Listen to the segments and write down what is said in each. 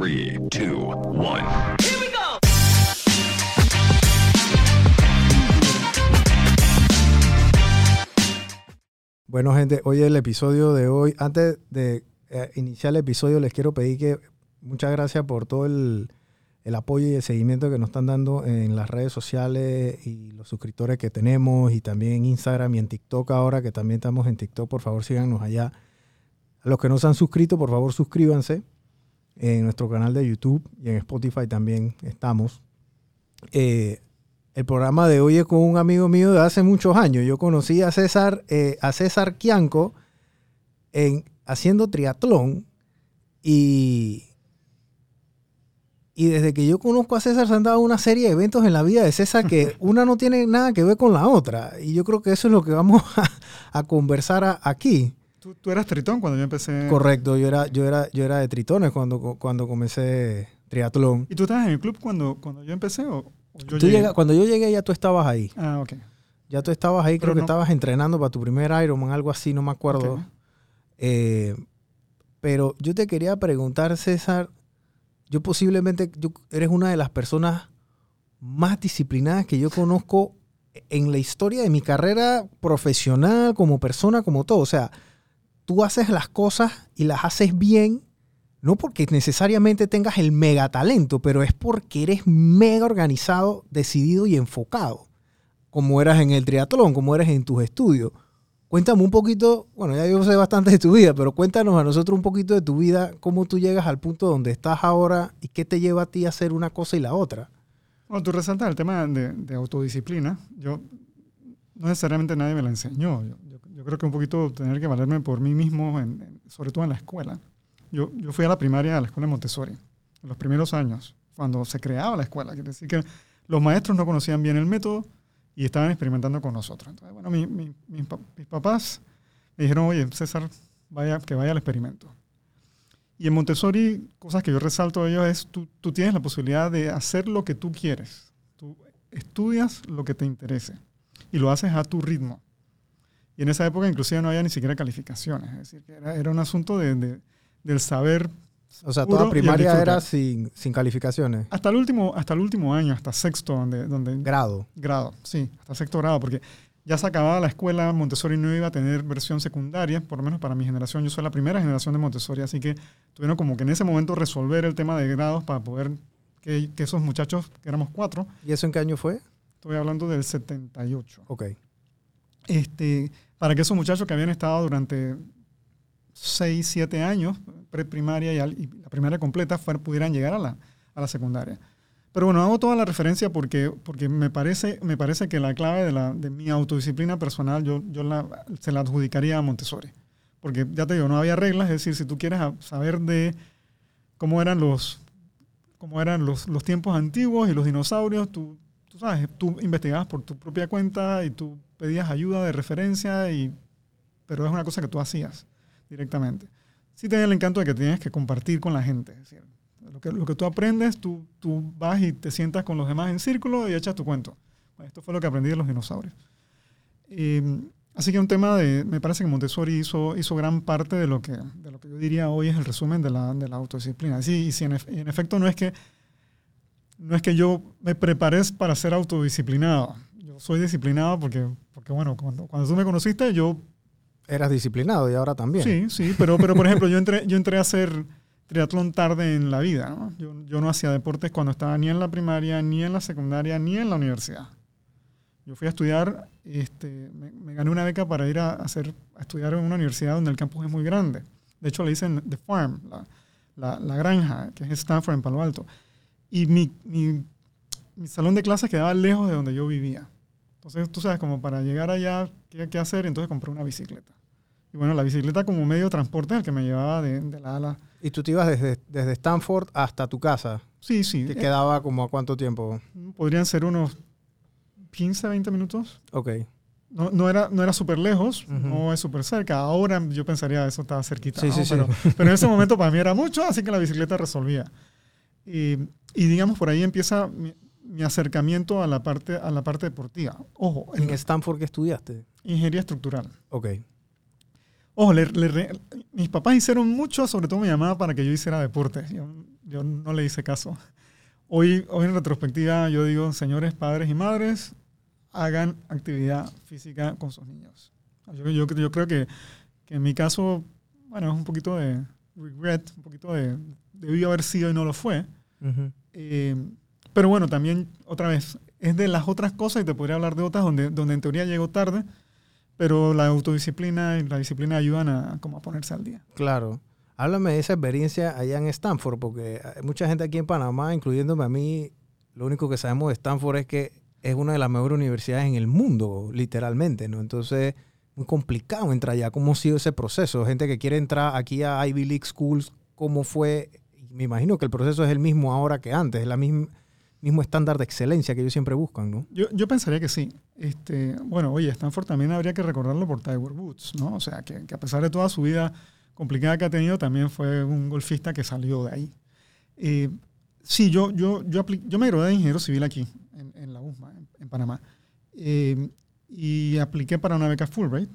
3, 2, 1. Bueno, gente, hoy el episodio de hoy, antes de eh, iniciar el episodio, les quiero pedir que muchas gracias por todo el, el apoyo y el seguimiento que nos están dando en las redes sociales y los suscriptores que tenemos y también en Instagram y en TikTok ahora, que también estamos en TikTok, por favor síganos allá. A los que no se han suscrito, por favor suscríbanse en nuestro canal de YouTube y en Spotify también estamos. Eh, el programa de hoy es con un amigo mío de hace muchos años. Yo conocí a César, eh, a César Quianco en, haciendo triatlón y, y desde que yo conozco a César se han dado una serie de eventos en la vida de César que una no tiene nada que ver con la otra. Y yo creo que eso es lo que vamos a, a conversar a- aquí. ¿Tú, tú eras tritón cuando yo empecé. Correcto, yo era, yo era, yo era de tritones cuando, cuando comencé triatlón. ¿Y tú estabas en el club cuando, cuando yo empecé o, o yo Tú llegué? cuando yo llegué ya tú estabas ahí. Ah, ok. Ya tú estabas ahí, Pero creo que estabas entrenando para tu primer Ironman, algo así, no me acuerdo. Eh, pero yo te quería preguntar, César, yo posiblemente, yo, eres una de las personas más disciplinadas que yo conozco en la historia de mi carrera profesional, como persona, como todo. O sea, tú haces las cosas y las haces bien, no porque necesariamente tengas el mega talento, pero es porque eres mega organizado, decidido y enfocado, como eras en el triatlón, como eres en tus estudios. Cuéntame un poquito, bueno, ya yo sé bastante de tu vida, pero cuéntanos a nosotros un poquito de tu vida, cómo tú llegas al punto donde estás ahora y qué te lleva a ti a hacer una cosa y la otra. Bueno, tú resaltas el tema de, autodisciplina. Yo, no necesariamente nadie me la enseñó. Yo- creo que un poquito tener que valerme por mí mismo, en- en- sobre todo en la escuela. Yo, yo fui a la primaria a la escuela de Montessori, en los primeros años, cuando se creaba la escuela. Quiere decir que los maestros no conocían bien el método y estaban experimentando con nosotros. Entonces, bueno, mi- mi- mis, mis papás me dijeron, oye, César, vaya, que vaya al experimento. Y en Montessori, cosas que yo resalto de ellos es, tú, tú tienes la posibilidad de hacer lo que tú quieres. Tú estudias lo que te interese y lo haces a tu ritmo. Y en esa época inclusive no había ni siquiera calificaciones. Es decir, que era, era un asunto de, de- del saber. O sea, toda primaria era sin, sin calificaciones, Hasta el último, hasta el último año, hasta sexto donde, donde, grado. grado, sí, hasta sexto grado, porque ya se acababa la escuela, Montessori no iba a tener versión secundaria, por lo menos para mi generación, yo soy la primera generación de Montessori, así que tuvieron como que en ese momento resolver el tema de grados para poder que, que esos muchachos, que éramos cuatro, ¿Y eso en qué año fue? estoy hablando del 78, Ok. Este, para que esos muchachos que habían estado durante 6, 7 años, preprimaria y, y la primaria completa, fuer- pudieran llegar a la, a la secundaria. Pero bueno, hago toda la referencia porque, porque me, parece, me parece que la clave de, la, de mi autodisciplina personal yo, yo la, se la adjudicaría a Montessori. Porque ya te digo, no había reglas, es decir, si tú quieres saber de cómo eran los, cómo eran los, los tiempos antiguos y los dinosaurios, tú, tú sabes, tú investigabas por tu propia cuenta y tú pedías ayuda de referencia, y, pero es una cosa que tú hacías directamente. Sí tenía el encanto de que tienes que compartir con la gente. Lo que, lo que tú aprendes, tú, tú vas y te sientas con los demás en círculo y echas tu cuento. Esto fue lo que aprendí de los dinosaurios. Eh, así que un tema de, me parece que Montessori hizo, hizo gran parte de lo, que, yo diría hoy es el resumen de la, de la autodisciplina. Sí, y si en efecto no es que no es que yo me preparé para ser autodisciplinado. Yo soy disciplinado porque, porque bueno, cuando, cuando tú me conociste, yo Eras disciplinado y ahora también. Sí, sí, pero, pero por ejemplo, yo entré, yo entré a hacer triatlón tarde en la vida. ¿no? Yo, yo no hacía deportes cuando estaba ni en la primaria, ni en la secundaria, ni en la universidad. Yo fui a estudiar, este, me, me gané una beca para ir a, hacer, a estudiar en una universidad donde el campus es muy grande. De hecho, le dicen The Farm, la, la, la granja, que es Stanford en Palo Alto. Y mi, mi, mi salón de clases quedaba lejos de donde yo vivía. Entonces, tú sabes, como para llegar allá, ¿qué, qué hacer? Entonces compré una bicicleta. Y bueno, la bicicleta como medio de transporte es el que me llevaba de, de la ala. Y tú te ibas desde, desde Stanford hasta tu casa, Sí, sí. que eh, quedaba como a cuánto tiempo. podrían ser unos 15, 20 minutos. Ok. No, no era, no era súper lejos, Ujú. no es súper cerca. Ahora yo pensaría eso estaba cerquita. Sí, ¿no? sí, sí. pero, pero en ese momento para mí era mucho, así que la bicicleta resolvía. Y, y digamos, por ahí empieza mi, mi acercamiento a la parte, a la parte deportiva. Ojo, ¿En en Stanford que estudiaste? ingeniería estructural. Ok. Ojo, le- le mis papás hicieron mucho, sobre todo mi mamá, para que yo hiciera deporte. Yo, yo no le hice caso. Hoy, hoy en retrospectiva yo digo, señores padres y madres, hagan actividad física con sus niños. Yo, yo, yo creo que, que en mi caso, bueno, es un poquito de regret, un poquito de debió haber sido y no lo fue. Ujú. Eh, pero bueno, también, otra vez, es de las otras cosas y te podría hablar de otras donde, donde en teoría llego tarde, pero la autodisciplina y la disciplina ayudan a, como ponerse al día. Claro. Háblame de esa experiencia allá en Stanford, porque hay mucha gente aquí en Panamá, incluyéndome a mí, lo único que sabemos de Stanford es que es una de las mejores universidades en el mundo, literalmente, ¿no? Entonces, muy complicado entrar allá. ¿Cómo ha sido ese proceso? Gente que quiere entrar aquí a Ivy League Schools, ¿cómo fue? Me imagino que el proceso es el mismo ahora que antes, es el mismo, mismo estándar de excelencia que ellos siempre buscan, ¿no? Yo, yo pensaría que sí. Este, bueno, oye, Stanford también habría que recordarlo por Tiger Woods, ¿no? O sea, que, que a pesar de toda su vida complicada que ha tenido, también fue un golfista que salió de ahí. Eh, sí, yo, yo, yo, yo me gradué de ingeniero civil aquí, en, en la USMA, en, en Panamá. Eh, y apliqué para una beca Fulbright.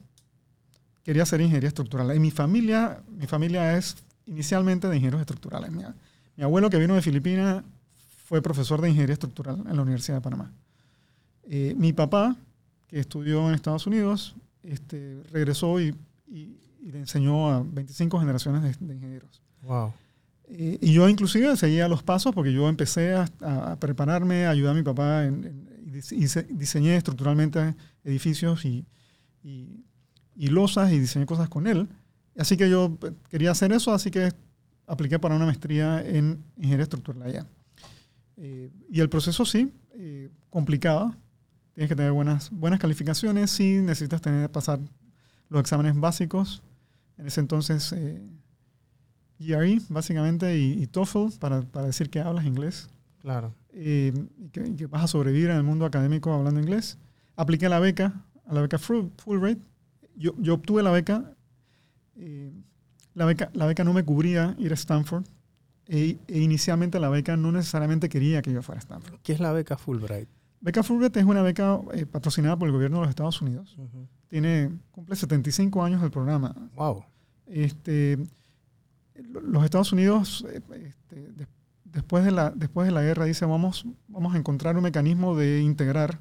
Quería hacer ingeniería estructural. Y mi familia, mi familia es inicialmente de ingenieros estructurales. Mi, mi abuelo que vino de Filipinas fue profesor de ingeniería estructural en la Universidad de Panamá. Eh, mi papá, que estudió en Estados Unidos, este, regresó y, y- y le enseñó a 25 generaciones de, de ingenieros. Wow. Eh, y yo inclusive seguía los pasos porque yo empecé a, prepararme, a ayudar a mi papá en, en- y dise- diseñé estructuralmente edificios y, y, y losas y diseñé cosas con él. Así que yo eh, quería hacer eso, así que apliqué para una maestría en ingeniería estructural allá. Eh, y el proceso sí, eh, complicado. Tienes que tener buenas, buenas calificaciones, sí necesitas tener, pasar los exámenes básicos. En ese entonces, eh, GRE, básicamente, y, y TOEFL, para, para decir que hablas inglés Claro. eh, y, que, que vas a sobrevivir en el mundo académico hablando inglés. Apliqué a la beca, a la beca Full- Fulbright. Yo, yo obtuve la beca. eh, la beca. La beca no me cubría ir a Stanford. E, e inicialmente la beca no necesariamente quería que yo fuera a Stanford. ¿Qué es la beca Fulbright? Beca Fulbright es una beca eh, patrocinada por el gobierno de los Estados Unidos. Tiene, cumple 75 años el programa. Wow. Este, lo- los Estados Unidos, eh, este, de- después, de la, después de la guerra, dice, vamos, vamos a encontrar un mecanismo de integrar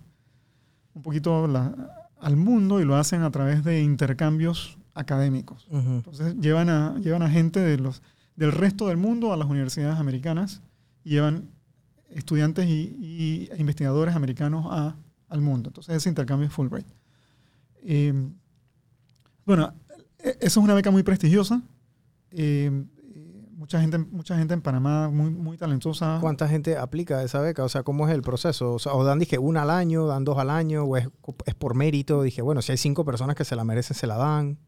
un poquito la- al mundo y lo hacen a través de intercambios académicos. Ujú. Entonces llevan a, llevan a gente de los, del resto del mundo a las universidades americanas llevan estudiantes y, y- investigadores americanos a, al mundo. Entonces ese intercambio es Fulbright. Eh, bueno, e- eso es una beca muy prestigiosa. Eh, mucha, gente, mucha gente en Panamá muy, muy talentosa. ¿Cuánta gente aplica esa beca? O sea, ¿cómo es el proceso? O, sea, o dan, dije, una al año, dan dos al año, o es, es por mérito. Dije, bueno, si hay cinco personas que se la merecen, se la dan.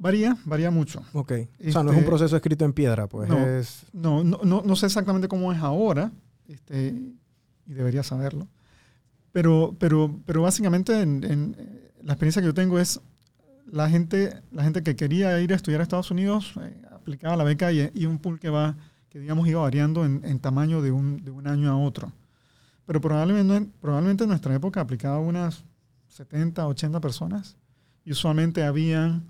Varía, varía mucho. Ok. O sea, no es un Este, proceso escrito en piedra, pues. no. Es, No, no, no, no sé exactamente cómo es ahora, este, y debería saberlo. Pero, pero, pero básicamente en, en, eh, la experiencia que yo tengo es la gente, la gente que quería ir a estudiar a Estados Unidos eh, aplicaba la beca y, y un pool que va, que digamos iba variando en, en tamaño de un, de un año a otro. Pero probablemente, probablemente en nuestra época aplicaba unas 70, 80 personas y usualmente habían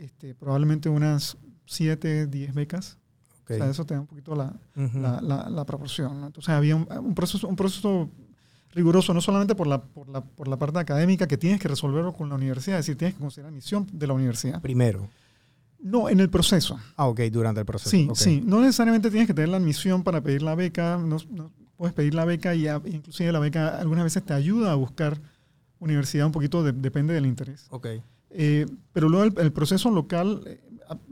este, probablemente unas 7, 10 becas. ok. O sea, eso te da un poquito la, Ujú. la, la- la proporción. ¿no? Entonces había un, un proceso, un proceso riguroso, no solamente por la, por, la, por la parte académica que tienes que resolverlo con la universidad, es decir, tienes que considerar misión de la universidad. Primero. No, en el proceso. Ah, ok, durante el proceso. Sí, ok. sí. No necesariamente tienes que tener la admisión para pedir la beca. No, no- puedes pedir la beca y a- inclusive la beca algunas veces te ayuda a buscar universidad un poquito, de- depende del interés. Ok. Eh, pero luego el, el proceso local, eh,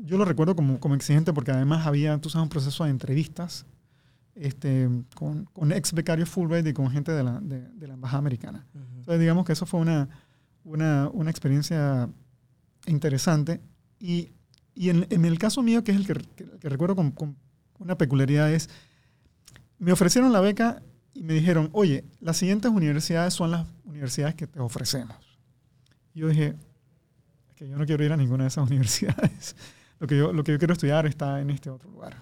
yo lo recuerdo como, como exigente porque además había, tú sabes, un proceso de entrevistas este, con, con ex becarios Fulbright y con gente de la, de, de la embajada americana. Entonces, digamos que eso fue una, una, una experiencia interesante. Y, y en, en el caso mío, que es el que, que- que recuerdo con, con una peculiaridad, es, me ofrecieron la beca y me dijeron, oye, las siguientes universidades son las universidades que te ofrecemos. Y yo dije, que yo no quiero ir a ninguna de esas universidades. Lo que yo, lo que yo quiero estudiar está en este otro lugar.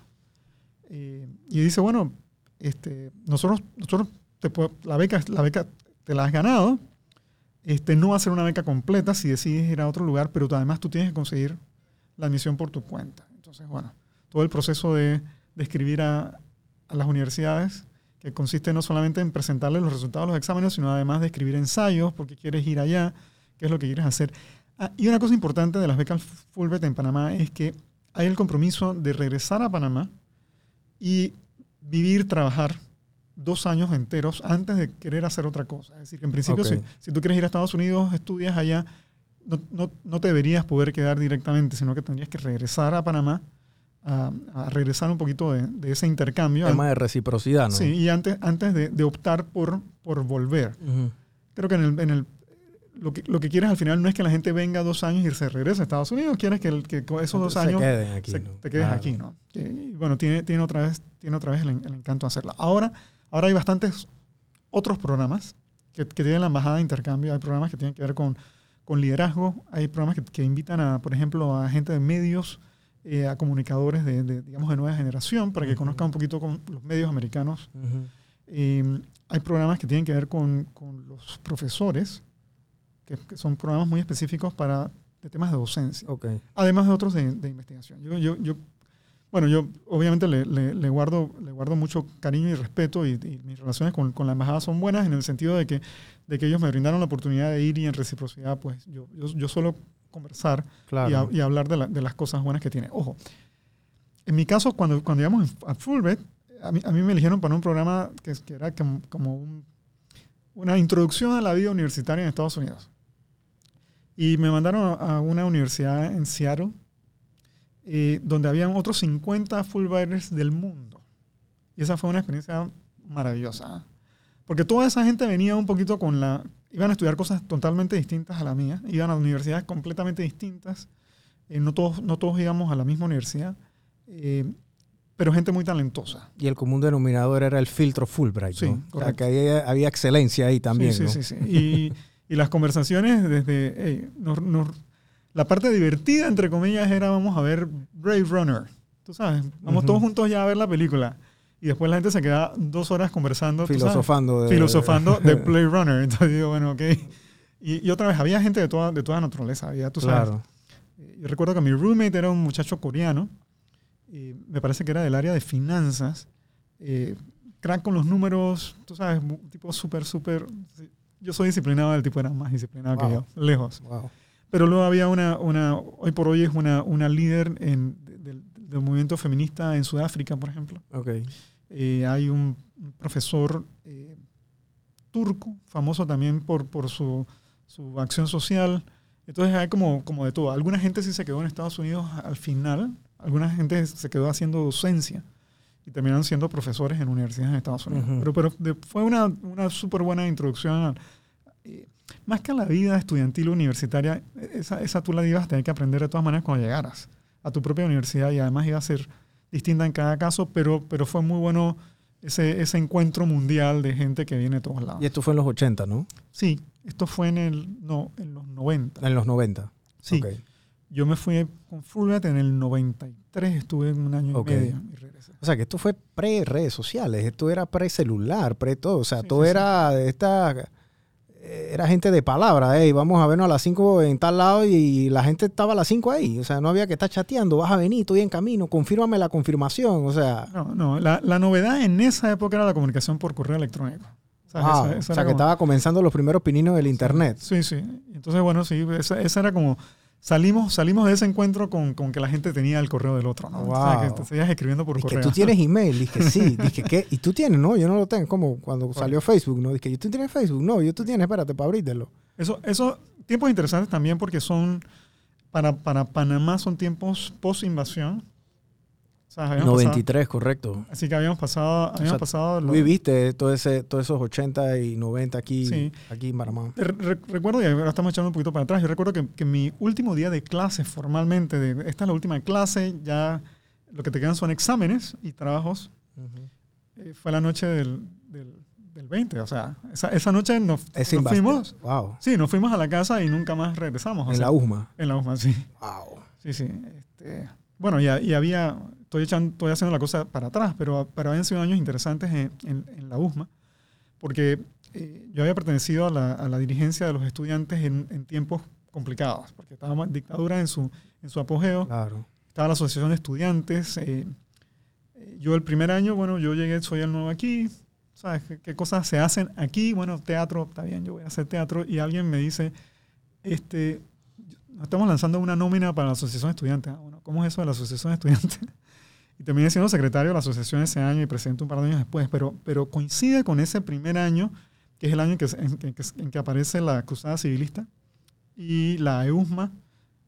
Eh, y dice, bueno, este, nosotros, nosotros te puedo- la, beca, la beca te la has ganado, Este, no va a ser una beca completa si decides ir a otro lugar, pero además tú tienes que conseguir la admisión por tu cuenta. Entonces, bueno, todo el proceso de, de escribir a, a las universidades, que consiste no solamente en presentarles los resultados de los exámenes, sino además de escribir ensayos, porque quieres ir allá, qué es lo que quieres hacer. Ah, y una cosa importante de las becas Fulbright en Panamá es que hay el compromiso de regresar a Panamá y vivir, trabajar dos años enteros antes de querer hacer otra cosa. Es decir, que en principio, Ok. si, si tú quieres ir a Estados Unidos, estudias allá, no, no- no te deberías poder quedar directamente, sino que tendrías que regresar a Panamá, a, a regresar un poquito de, de ese intercambio. Tema de reciprocidad, ¿no? Sí, y antes, antes de, de optar por, por volver. Ujú. Creo que en el, en el- lo, que, lo que quieres al final no es que la gente venga dos años y se regrese a Estados Unidos, quieres que, el- que esos dos Se años queden aquí, se- ¿no? te quedes Claro. aquí, ¿no? Y, bueno, tiene, tiene otra vez, tiene otra vez el, el encanto de hacerla. Ahora, ahora hay bastantes otros programas que, que tienen la embajada de intercambio, hay programas que tienen que ver con, con liderazgo, hay programas que, que invitan a, por ejemplo, a gente de medios, eh, a comunicadores de, de, digamos, de nueva generación, para que Ujú. conozcan un poquito con los medios americanos. Ujú. Eh, hay programas que tienen que ver con, con los profesores, que, que son programas muy específicos para de temas de docencia Ok. además de otros de, de investigación. Yo, yo, yo, bueno, yo obviamente le, le- le guardo, le guardo mucho cariño y respeto y, y mis relaciones con, con la embajada son buenas en el sentido de que, de que ellos me brindaron la oportunidad de ir y en reciprocidad, pues yo, yo, yo suelo conversar y, Claro. a- y hablar de, la- de las cosas buenas que tiene. Ojo, en mi caso, cuando, cuando llegamos a Fulbright, a mí, a mí me eligieron para un programa que, que era como, como un- una introducción a la vida universitaria en Estados Unidos. Y me mandaron a, una universidad en Seattle, eh, donde habían otros 50 Fulbrighters del mundo. Y esa fue una experiencia maravillosa. Porque toda esa gente venía un poquito con la... Iban a estudiar cosas totalmente distintas a la mía. Iban a universidades completamente distintas. Eh, no, todos, no todos íbamos a la misma universidad. eh, pero gente muy talentosa. Y el común denominador era el filtro Fulbright, Sí, ¿no? O sea, correcto. que había, había excelencia ahí también, sí, ¿no? sí, sí, sí. Y, y las conversaciones desde... hey, nos- nos- la parte divertida, entre comillas, era vamos a ver Brave Runner. Tú sabes, vamos Ujú. todos juntos ya a ver la película. Y después la gente se queda dos horas conversando. Filosofando. de- filosofando de Blade Runner. Entonces digo, bueno, ok. Y, y otra vez, había gente de toda, de toda naturaleza. Había, tú sabes, Claro. Yo recuerdo que mi roommate era un muchacho coreano, y me parece que era del área de finanzas, eh, crack con los números, tú sabes, tipo súper, súper... Yo soy disciplinado, el tipo era más disciplinado que yo, lejos. Wow. Pero luego había una, una hoy por hoy es una, una líder en, del, del movimiento feminista en Sudáfrica, por ejemplo. Eh, hay un, un profesor eh, turco, famoso también por, por su, su acción social. Entonces hay como, como de todo. Alguna gente sí se quedó en Estados Unidos al final, alguna gente se quedó haciendo docencia y terminaron siendo profesores en universidades en Estados Unidos. Pero, pero fue una, una súper buena introducción. a- eh, más que a la vida estudiantil universitaria, esa, esa tú la ibas a tener que aprender de todas maneras cuando llegaras a tu propia universidad y además iba a ser distinta en cada caso, pero, pero fue muy bueno ese, ese encuentro mundial de gente que viene de todos lados. Y esto fue en los 80, ¿no? Sí, esto fue en, el, no, en los 90. En los 90. Sí. Yo me fui con Fulbright en el 93, estuve en un año Ok. y medio y regresé. O sea, que esto fue pre-redes sociales, esto era pre-celular, pre-todo. O sea, Sí, todo sí, era de esta. eh, Era gente de palabra, hey, vamos a vernos a las 5 en tal lado y la gente estaba a las 5 ahí. O sea, no había que estar chateando, vas a venir, estoy en camino, confírmame la confirmación. O sea, No, no, la, la novedad en esa época era la comunicación por correo electrónico. ¿Sabes? wow, Esa- o sea que como- estaba comenzando los primeros pininos del internet. Sí, sí. Entonces, bueno, sí, esa, esa era como... Salimos, salimos de ese encuentro con, con que la gente tenía el correo del otro, ¿no? O sea, Wow. que te seguías escribiendo por Dice que correo. tú tienes email, dije sí, dije ¿qué? Y tú tienes, no, yo no lo tengo, como cuando salió Facebook, ¿no? Dije, ¿tú tienes Facebook? No, yo tú tienes, espérate, para abrírtelo. Eso, eso, tiempos interesantes también porque son, para, para Panamá son tiempos post-invasión. O sea, habíamos 93, correcto. pasado- así que habíamos pasado, habíamos sea, pasado lo- viviste todo ese, todos esos 80 y 90 aquí, Sí. aquí en. Re- recuerdo, y ahora estamos echando un poquito para atrás, yo recuerdo que, que mi último día de clase formalmente, de, esta es la última clase, ya lo que te quedan son exámenes y trabajos, eh, fue la noche del, del, del 20, o sea, esa, esa noche nos, Es nos fuimos, Wow. sí, nos fuimos a la casa y nunca más regresamos. o En sea, la USMA. En la USMA, sí. Wow. Sí, sí. Este, bueno, y, y había, estoy, echando, estoy haciendo la cosa para atrás, pero, pero habían sido años interesantes en, en- en la USMA, porque eh, yo había pertenecido a la, a la, dirigencia de los estudiantes en, en, tiempos complicados, porque estaba dictadura en su, en su apogeo. Claro. Estaba la asociación de estudiantes. Eh, yo el primer año, bueno, yo llegué, soy el nuevo aquí, ¿sabes? ¿Qué, ¿Qué, cosas se hacen aquí? Bueno, teatro, está bien, yo voy a hacer teatro. Y alguien me dice, este, estamos lanzando una nómina para la asociación de estudiantes. Ah, bueno, ¿cómo es eso de la asociación de estudiantes? Y terminé siendo secretario de la asociación ese año y presidente un par de años después, pero, pero coincide con ese primer año, que es el año en que, en, que, en que aparece la Cruzada Civilista y la EUSMA,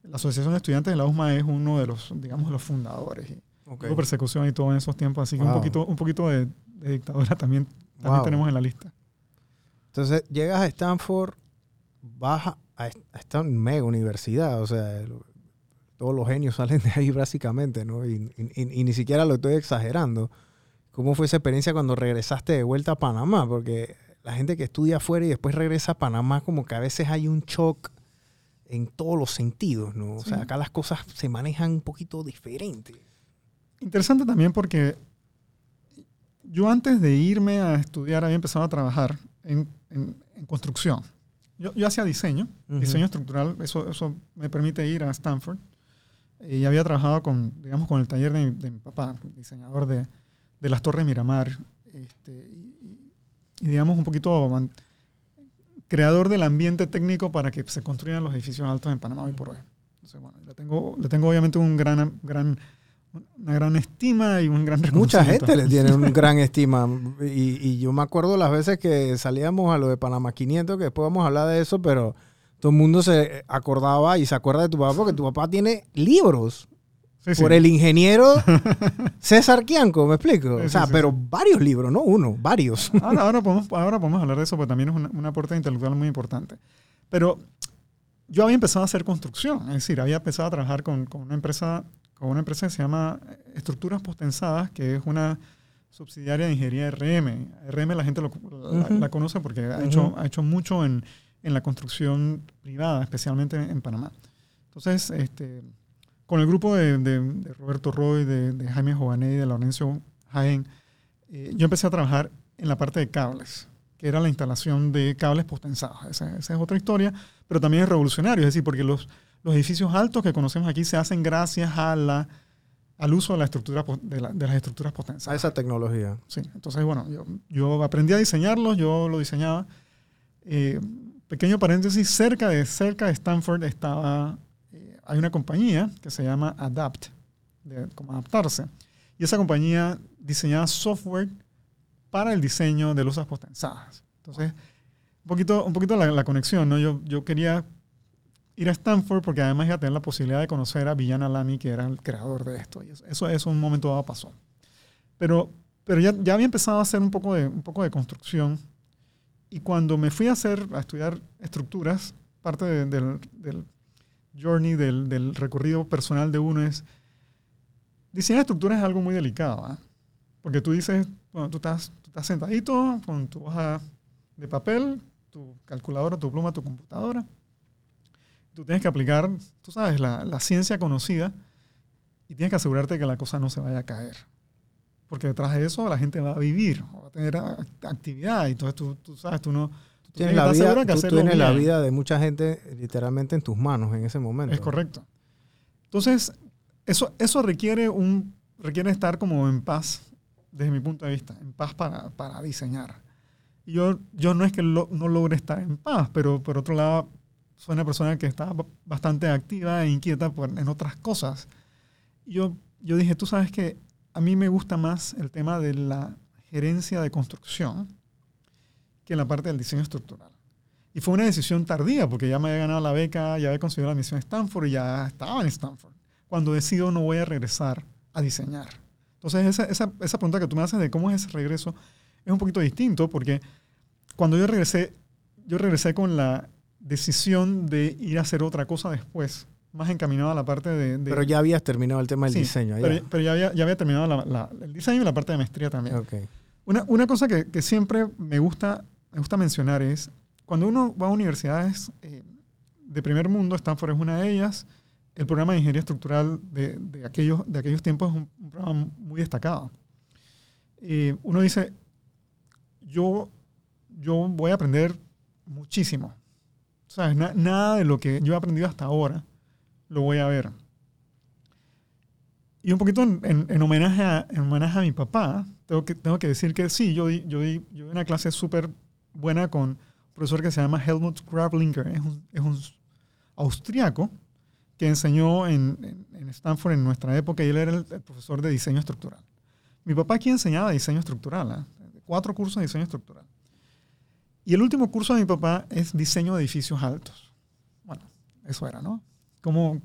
la Asociación de Estudiantes de la USMA es uno de los, digamos, los fundadores. Okay. Hubo persecución y todo en esos tiempos, así que wow. un poquito, un poquito de, de dictadura también, también wow. tenemos en la lista. Entonces, llegas a Stanford, vas a, a esta mega universidad, o sea, todos los genios salen de ahí básicamente, ¿no? Y, y, y, ni siquiera lo estoy exagerando. ¿Cómo fue esa experiencia cuando regresaste de vuelta a Panamá? Porque la gente que estudia afuera y después regresa a Panamá, como que a veces hay un shock en todos los sentidos, ¿no? O sí. sea, acá las cosas se manejan un poquito diferente. Interesante también porque yo antes de irme a estudiar había empezado a trabajar en, en, en construcción. Yo, yo, hacía diseño, uh -huh. diseño estructural, eso, eso me permite ir a Stanford. Y había trabajado con, digamos, con el taller de, de mi papá, diseñador de, de, las Torres Miramar. Este, y, y, digamos, un poquito creador del ambiente técnico para que se construyan los edificios altos en Panamá hoy por hoy. Entonces, bueno, le tengo, le tengo obviamente un gran, gran, una gran estima y un gran Mucha gente le tiene un gran estima. Y, y, yo me acuerdo las veces que salíamos a lo de Panamá 500, que después vamos a hablar de eso, pero todo el mundo se acordaba y se acuerda de tu papá porque tu papá tiene libros. Sí, por sí. el ingeniero César Quianco, ¿me explico? Sí, o sea, pero varios libros, no uno, varios. Ahora, ahora, podemos, ahora podemos hablar de eso, porque también es un, un aporte intelectual muy importante. Pero yo había empezado a hacer construcción, es decir, había empezado a trabajar con, con una empresa con una empresa que se llama Estructuras Postensadas, que es una subsidiaria de ingeniería RM. RM la gente lo, uh -huh. la, la, conoce porque uh -huh. ha, hecho, ha hecho mucho en, en la construcción privada, especialmente en, Panamá. Entonces, este, con el grupo de, de, de Roberto Roy, de, de, Jaime Jovaney, de Laurencio Jaén, eh, yo empecé a trabajar en la parte de cables, que era la instalación de cables postensados. Esa, esa, es otra historia, pero también es revolucionario, es decir, porque los, los edificios altos que conocemos aquí se hacen gracias a la, al uso de, la estructura, de, la, de las estructuras potenciadas. A esa tecnología. Sí, entonces, bueno, yo, yo aprendí a diseñarlos, yo lo diseñaba. Eh, pequeño paréntesis, cerca de, cerca de Stanford estaba hay una compañía que se llama Adapt, de como adaptarse. Y esa compañía diseñaba software para el diseño de luces potenciadas. Entonces, un poquito, un poquito la, la, conexión, ¿no? Yo, yo quería ir a Stanford porque además iba a tener la posibilidad de conocer a Villan Alami, que era el creador de esto. Y eso, eso, eso un momento dado pasó. Pero, pero ya, ya había empezado a hacer un poco, de, un poco de construcción. Y cuando me fui a hacer, a estudiar estructuras, parte de, del, del journey del, del, recorrido personal de uno es, diseñar estructuras es algo muy delicado, ¿eh? porque tú dices, bueno, tú estás, tú estás sentadito con tu hoja de papel, tu calculadora, tu pluma, tu computadora, tú tienes que aplicar, tú sabes, la, la ciencia conocida y tienes que asegurarte que la cosa no se vaya a caer. Porque detrás de eso la gente va a vivir, va a tener actividad, y entonces tú, tú sabes, tú no, tienes, la vida, que tú tienes la vida de mucha gente literalmente en tus manos en ese momento. Es correcto. Entonces, eso, eso requiere, un, requiere estar como en paz, desde mi punto de vista, en paz para, para diseñar. Y yo, yo no es que lo, no logre estar en paz, pero por otro lado, soy una persona que está bastante activa e inquieta por, en otras cosas. Yo, yo dije, tú sabes que a mí me gusta más el tema de la gerencia de construcción que la parte del diseño estructural. Y fue una decisión tardía, porque ya me había ganado la beca, ya había conseguido la misión Stanford y ya estaba en Stanford. Cuando decido no voy a regresar a diseñar. Entonces, esa, esa, esa pregunta que tú me haces de cómo es ese regreso es un poquito distinto, porque cuando yo regresé, yo regresé con la decisión de ir a hacer otra cosa después, más encaminado a la parte de... de pero ya habías terminado el tema del sí, diseño. Pero, ya, pero ya, había, ya había terminado la, la, el diseño y la parte de maestría también. Okay. Una, una cosa que, que siempre me gusta me gusta mencionar es, cuando uno va a universidades eh, de primer mundo, Stanford es una de ellas, el programa de ingeniería estructural de, de aquellos, de aquellos tiempos es un, un programa muy destacado. Eh, uno dice, yo yo voy a aprender muchísimo. ¿Sabes? Na- nada de lo que yo he aprendido hasta ahora lo voy a ver. Y un poquito en, en- en homenaje a, en homenaje a mi papá, tengo que, tengo que decir que sí, yo di, yo di, yo di una clase súper buena con un profesor que se llama Helmut Grablinker. Es un, es un austriaco que enseñó en, en- Stanford en nuestra época y él era el, el profesor de diseño estructural. Mi papá aquí enseñaba diseño estructural, ¿ah? cuatro cursos de diseño estructural. Y el último curso de mi papá es diseño de edificios altos. Bueno, eso era, ¿no? Cómo,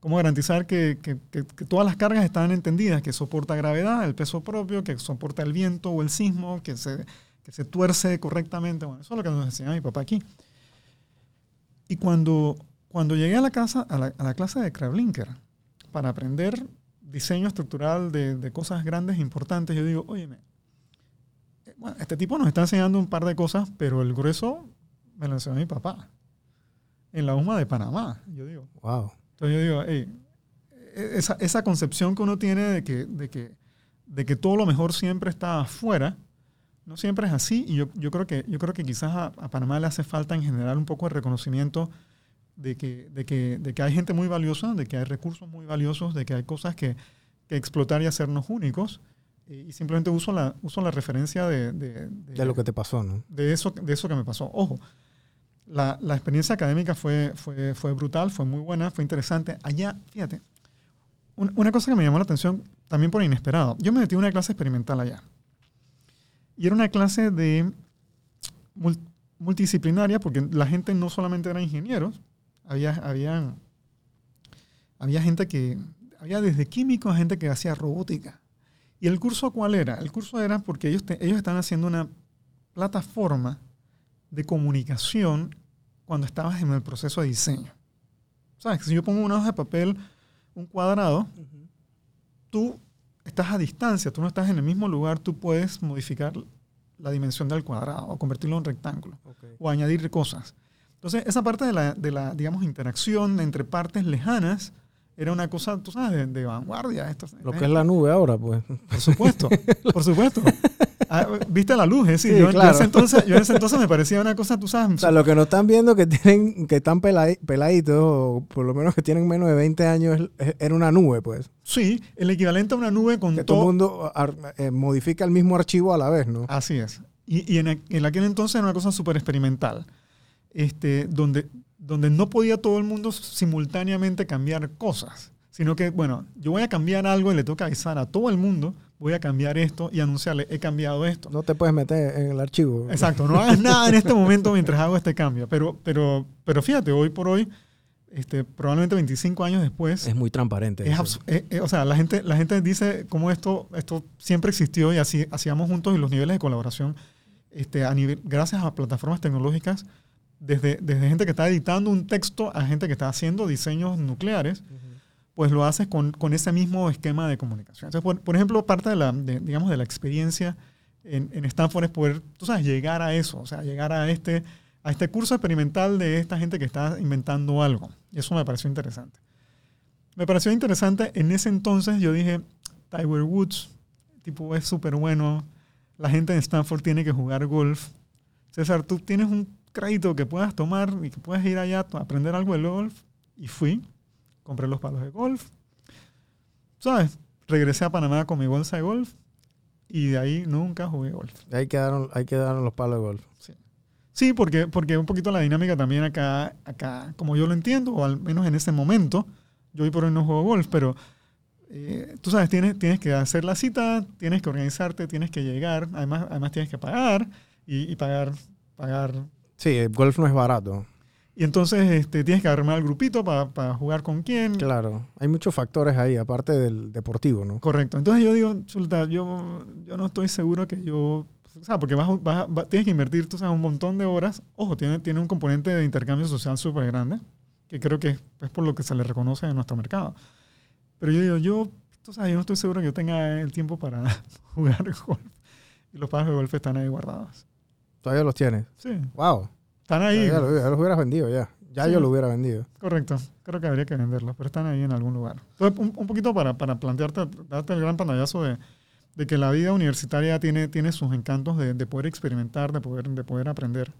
cómo garantizar que, que- que- que todas las cargas están entendidas, que soporta gravedad, el peso propio, que soporta el viento o el sismo, que se, que se tuerce correctamente. Bueno, eso es lo que nos enseñaba mi papá aquí. Y cuando, cuando llegué a la, casa, a la, a la clase de Krablinker para aprender diseño estructural de, de cosas grandes e importantes, yo digo, óyeme, eh, bueno, este tipo nos está enseñando un par de cosas, pero el grueso me lo enseñó mi papá en la UMA de Panamá. Yo digo, Wow. entonces yo digo, "Ey, e- esa, esa concepción que uno tiene de que, de, que, de que todo lo mejor siempre está afuera, no siempre es así. Y yo, yo, creo, que, yo creo que quizás a, a Panamá le hace falta en general un poco de reconocimiento de que, de, que, de que hay gente muy valiosa, de que hay recursos muy valiosos, de que hay cosas que, que explotar y hacernos únicos. Y, y simplemente uso la, uso la referencia de, de, de- De lo que te pasó, ¿no? de eso, de eso que me pasó. Ojo, la, la experiencia académica fue, fue, fue brutal, fue muy buena, fue interesante. Allá, fíjate, un- una cosa que me llamó la atención también por inesperado. Yo me metí en una clase experimental allá. Y era una clase de mul- multidisciplinaria, porque la gente no solamente era ingenieros, había, había, había gente que, había desde químicos a gente que hacía robótica. ¿Y el curso cuál era? El curso era porque ellos, ellos están haciendo una plataforma de comunicación cuando estabas en el proceso de diseño. ¿Sabes? Si yo pongo una hoja de papel, un cuadrado, tú estás a distancia, tú no estás en el mismo lugar, tú puedes modificar la dimensión del cuadrado o convertirlo en rectángulo o añadir cosas. Entonces, esa parte de la, de la, digamos, interacción entre partes lejanas era una cosa, tú sabes, de, de vanguardia. Esto, Lo que es la nube ahora, pues. Por supuesto, por supuesto. Ah, ¿Viste la luz? Es decir, Sí, yo, claro. en ese entonces, yo en ese entonces me parecía una cosa, tú sabes, O sea, lo que no están viendo que tienen, que están peladitos, o por lo menos que tienen menos de 20 años, era una nube, pues. sí, el equivalente a una nube con Que todo todo. el mundo ar- eh, modifica el mismo archivo a la vez, ¿no? Así es. Y, y en, en aquel entonces era una cosa súper experimental, este, donde, donde no podía todo el mundo simultáneamente cambiar cosas, sino que, bueno, yo voy a cambiar algo y le toca avisar a todo el mundo, voy a cambiar esto y anunciarle, he cambiado esto. No te puedes meter en el archivo. Exacto, no hagas nada en este momento mientras hago este cambio. Pero, pero, pero fíjate, hoy por hoy, este, probablemente 25 años después, Es muy transparente. es eso. abs- eh, eh, o sea, la gente, la gente dice cómo esto, esto siempre existió y así hacíamos juntos y los niveles de colaboración, este, a nivel, gracias a plataformas tecnológicas, desde, desde gente que está editando un texto a gente que está haciendo diseños nucleares, pues lo haces con, con ese mismo esquema de comunicación. Entonces, por, por ejemplo, parte de la, de, digamos, de la experiencia en, en Stanford es poder, tú sabes, llegar a eso, o sea, llegar a este, a este curso experimental de esta gente que está inventando algo. Y eso me pareció interesante. Me pareció interesante, en ese entonces yo dije, Tiger Woods, tipo, es súper bueno, la gente en Stanford tiene que jugar golf. César, tú tienes un crédito que puedas tomar y que puedas ir allá a aprender algo de golf. Y fui, compré los palos de golf. ¿Sabes? Regresé a Panamá con mi bolsa de golf y de ahí nunca jugué golf. Ahí quedaron, ahí quedaron los palos de golf. Sí, porque, porque un poquito la dinámica también acá, acá, como yo lo entiendo, o al menos en ese momento, yo hoy por hoy no juego golf, pero eh, tú sabes, tienes, tienes que hacer la cita, tienes que organizarte, tienes que llegar, además, además tienes que pagar y, y pagar, pagar. Sí, el golf no es barato. Y entonces este, tienes que armar el grupito para jugar con quién. Claro. Hay muchos factores ahí, aparte del deportivo, ¿no? Correcto. Entonces yo digo, Chulta, yo, yo no estoy seguro que yo... O sea, porque vas, vas a- va- tienes que invertir tú sabes, un montón de horas. Ojo, tiene, tiene un componente de intercambio social súper grande, que creo que es por lo que se le reconoce en nuestro mercado. Pero yo digo, yo, tú sabes, yo no estoy seguro que yo tenga el tiempo para jugar golf. Y los palos de golf están ahí guardados. Todavía los tienes. Sí, Wow. están ahí. Ya, lo- ya los hubieras vendido ya. Ya Sí. yo lo hubiera vendido. Correcto. Creo que habría que venderlos, pero están ahí en algún lugar. Entonces, un, un poquito para, para plantearte, darte el gran pantallazo de, de que la vida universitaria tiene, tiene sus encantos de, de poder experimentar, de poder, de poder aprender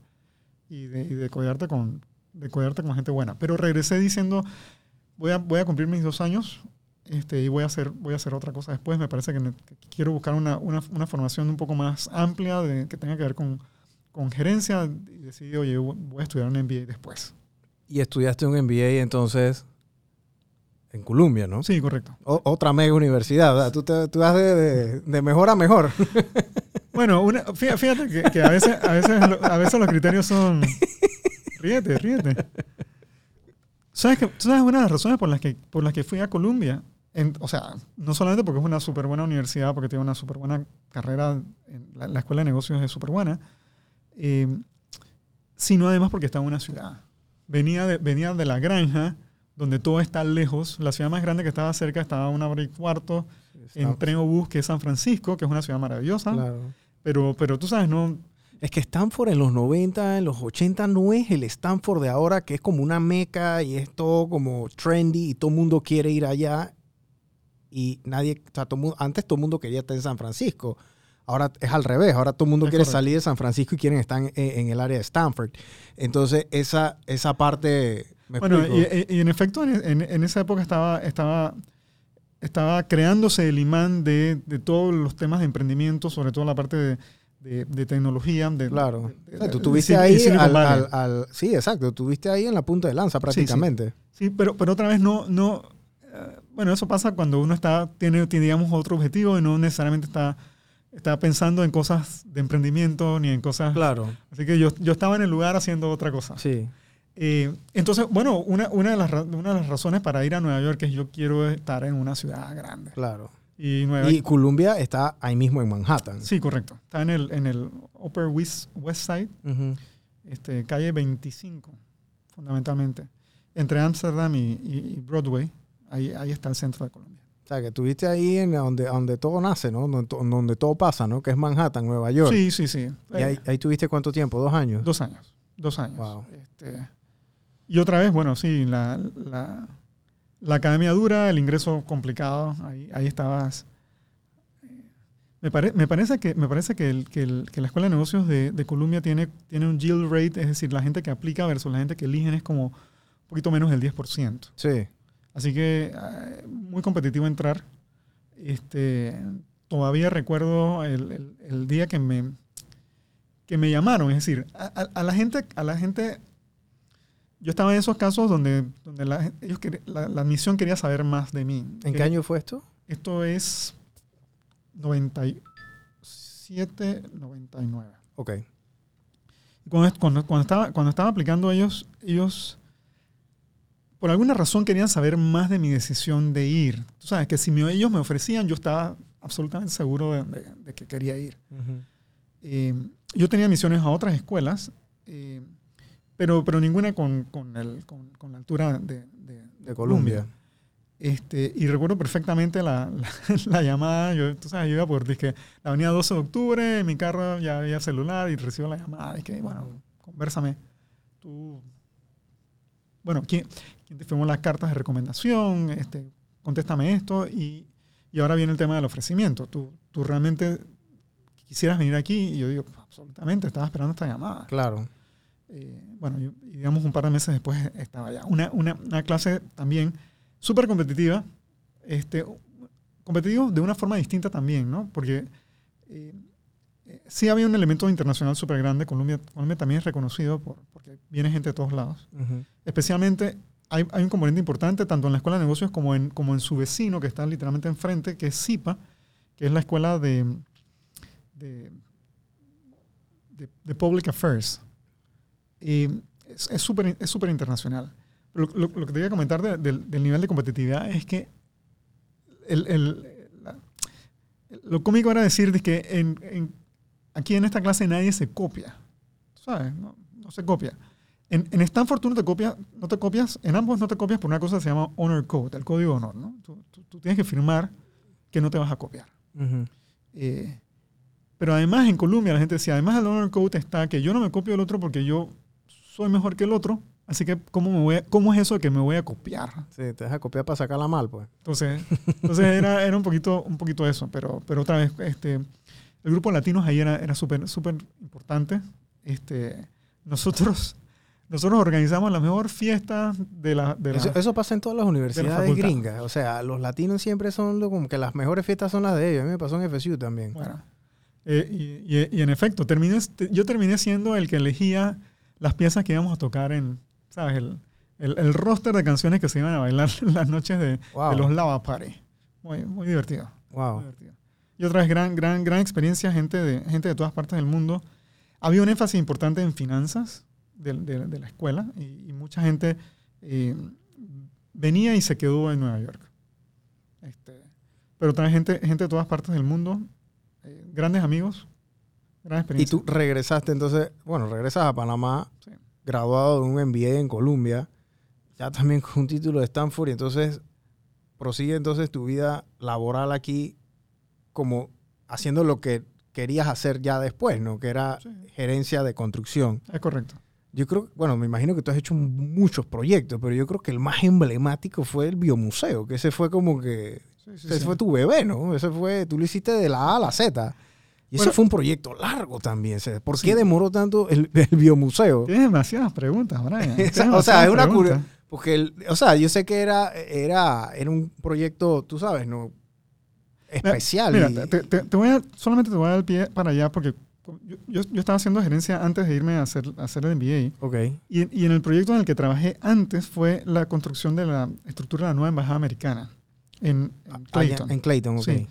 y de, y de cuidarte con, de cuidarte con gente buena. Pero regresé diciendo, voy a, voy a cumplir mis dos años este, y voy a, hacer, voy a hacer otra cosa después. Me parece que quiero buscar una, una, una formación un poco más amplia de, que tenga que ver con, con gerencia y decidí, oye, voy a estudiar un MBA después. Y estudiaste un MBA entonces en Columbia, ¿no? Sí, correcto. O- otra mega universidad, ¿verdad? Tú, te, tú vas de, de- de mejor a mejor. Bueno, una, fí- fíjate que, que a, veces, a, veces, a veces los criterios son... Ríete, ríete. ¿Sabes, que, sabes una de las razones por las que, por las que fui a Columbia? En- o sea, no solamente porque es una súper buena universidad, porque tiene una súper buena carrera, en la, la escuela de negocios es súper buena, eh, sino además porque está en una ciudad. Venía de, venía de la granja, donde todo está lejos. La ciudad más grande que estaba cerca estaba a una hora y cuarto en tren o bus, que es San Francisco, que es una ciudad maravillosa. Claro. Pero, pero tú sabes, no, Es que Stanford en los 90, en los 80 no es el Stanford de ahora, que es como una meca y es todo como trendy y todo el mundo quiere ir allá. Y nadie, o sea, todo mu- antes todo el mundo quería estar en San Francisco. Ahora es al revés, ahora todo el mundo Es quiere correcto. salir de San Francisco y quieren estar en, en el área de Stanford. Entonces, esa, esa parte... ¿me Bueno, y, y- en efecto, en, en- esa época estaba, estaba, estaba creándose el imán de, de todos los temas de emprendimiento, sobre todo la parte de, de- de tecnología. De, Claro. de- O sea, tú de ahí al, al- al- Sí, exacto. Estuviste ahí en la punta de lanza prácticamente. Sí, pero, pero otra vez no, no eh, bueno, eso pasa cuando uno está, tiene, tiene, digamos, otro objetivo y no necesariamente está, está pensando en cosas de emprendimiento ni en cosas. Claro. Así que yo, yo estaba en el lugar haciendo otra cosa. Sí. Eh, entonces, bueno, una, una, de las, una de las razones para ir a Nueva York es yo quiero estar en una ciudad grande. Claro. Y Nueva Y Columbia está ahí mismo en Manhattan. Sí, correcto. Está en el, en el Upper West, West Side, este, calle 25, fundamentalmente. Entre Amsterdam y, y- y Broadway, ahí, ahí está el centro de Colombia. O sea, que estuviste ahí en donde, donde todo nace, ¿no? Donde, to- donde todo pasa, ¿no? Que es Manhattan, Nueva York. Sí, sí, sí. ¿Y ahí, Eh, ahí tuviste cuánto tiempo? ¿Dos años? Dos años. Dos años. Wow. Este, y otra vez, bueno, sí, la, la, la academia dura, el ingreso complicado, ahí, ahí estabas. Me, pare- me parece, que, me parece que, el- que el- que la Escuela de Negocios de, de Columbia tiene, tiene un yield rate, es decir, la gente que aplica versus la gente que eligen es como un poquito menos del 10%. Sí. Así que eh, muy competitivo entrar. Este, todavía recuerdo el, el- el día que me, que me llamaron. Es decir, a, a- a la gente, a la gente, yo estaba en esos casos donde, donde la, ellos quer- la, la admisión quería saber más de mí. ¿En qué año fue esto? Esto es 97, 99. Ok. Cuando, cuando, cuando estaba, cuando estaba aplicando ellos, ellos por alguna razón querían saber más de mi decisión de ir. Tú sabes que si me- ellos me ofrecían, yo estaba absolutamente seguro de, de- de que quería ir. Eh, yo tenía misiones a otras escuelas, eh, pero, pero ninguna con, con, el- con- con la altura de, de- Colombia. Este, y recuerdo perfectamente la, la, la llamada. Yo, tú sabes, yo iba por dizque, la avenida 12 de octubre, en mi carro ya había celular y recibo la llamada. Y que, bueno, conversame. Tú, bueno, ¿quién, firmó las cartas de recomendación? Este, contéstame esto. Y, y ahora viene el tema del ofrecimiento. ¿Tú, tú realmente quisieras venir aquí? Y yo digo, absolutamente, estaba esperando esta llamada. Claro. Eh, bueno, yo- digamos un par de meses después estaba allá. Una, una, una clase también súper competitiva, este, competitivo de una forma distinta también, ¿no? Porque eh, eh, sí había un elemento internacional súper grande. Colombia, Colombia también es reconocido por, porque viene gente de todos lados. Ujú. Especialmente hay, hay un componente importante tanto en la escuela de negocios como en, como en su vecino que está literalmente enfrente, que es CIPA, que es la escuela de, de, de- de Public Affairs. Y es súper es internacional. Lo, lo- lo que te voy a comentar de- del- del nivel de competitividad es que el- el- la- lo cómico era decir de que en- en- aquí en esta clase nadie se copia. ¿Sabes? No, no se copia. En, en Stanford tú no te copias, no te copias, en ambos no te copias por una cosa que se llama honor code, el código de honor, ¿no? Tú, tú- tú tienes que firmar que no te vas a copiar. Ujú. Eh, pero además en Colombia la gente decía, además del honor code está que yo no me copio del otro porque yo soy mejor que el otro, Así que, ¿cómo, me voy a- ¿cómo es eso de que me voy a copiar? Sí, te deja copiar para sacarla mal, pues. Entonces, entonces era, era un, poquito, un poquito eso, pero, pero otra vez, este, el grupo latinos ahí era, era súper súper importante. Este, nosotros, nosotros organizamos la mejor fiesta de la... De la Eso, eso pasa en todas las universidades facultad. gringas. O sea, los latinos siempre son lo- como que las mejores fiestas son las de ellos. A mí me pasó en FSU también. bueno, eh, y, y- y en efecto, terminé, yo terminé siendo el que elegía las piezas que íbamos a tocar en, ¿sabes? El, el, el roster de canciones que se iban a bailar en las noches de, Wow. de los Lava Party. Muy, muy divertido. Muy Wow. divertido. Y otra vez, gran, gran, gran experiencia, gente de, gente de todas partes del mundo. Había un énfasis importante en finanzas de, de- de la escuela y, y mucha gente eh, venía y se quedó en Nueva York. Este, pero también gente, gente de todas partes del mundo, eh, grandes amigos, gran Y experiencia. tú regresaste entonces, bueno, regresas a Panamá, Sí. graduado de un MBA en Columbia, ya también con un título de Stanford, y entonces prosigue entonces tu vida laboral aquí como haciendo lo que querías hacer ya después, ¿no? Que era Sí. gerencia de construcción. Es correcto. Yo creo, bueno, me imagino que tú has hecho muchos proyectos, pero yo creo que el más emblemático fue el biomuseo, que ese fue como que, Sí, sí, ese sí. fue tu bebé, ¿no? Ese fue, tú lo hiciste de la A a la Z. Y ese Bueno. fue un proyecto largo también. ¿Por Sí. qué demoró tanto el, el biomuseo? Tienes demasiadas preguntas, Brian. Tienes o sea, demasiadas es una preguntas. curi- Porque, el- o sea, yo sé que era, era, era un proyecto, tú sabes, ¿no? Especial. Mira, y- te, te- te voy a, solamente te voy a dar el pie para allá porque yo, yo- yo estaba haciendo gerencia antes de irme a hacer, a hacer el MBA. ok. Y, y en el proyecto en el que trabajé antes fue la construcción de la estructura de la nueva embajada americana en, en Allá Clayton. en Clayton, ok. Sí.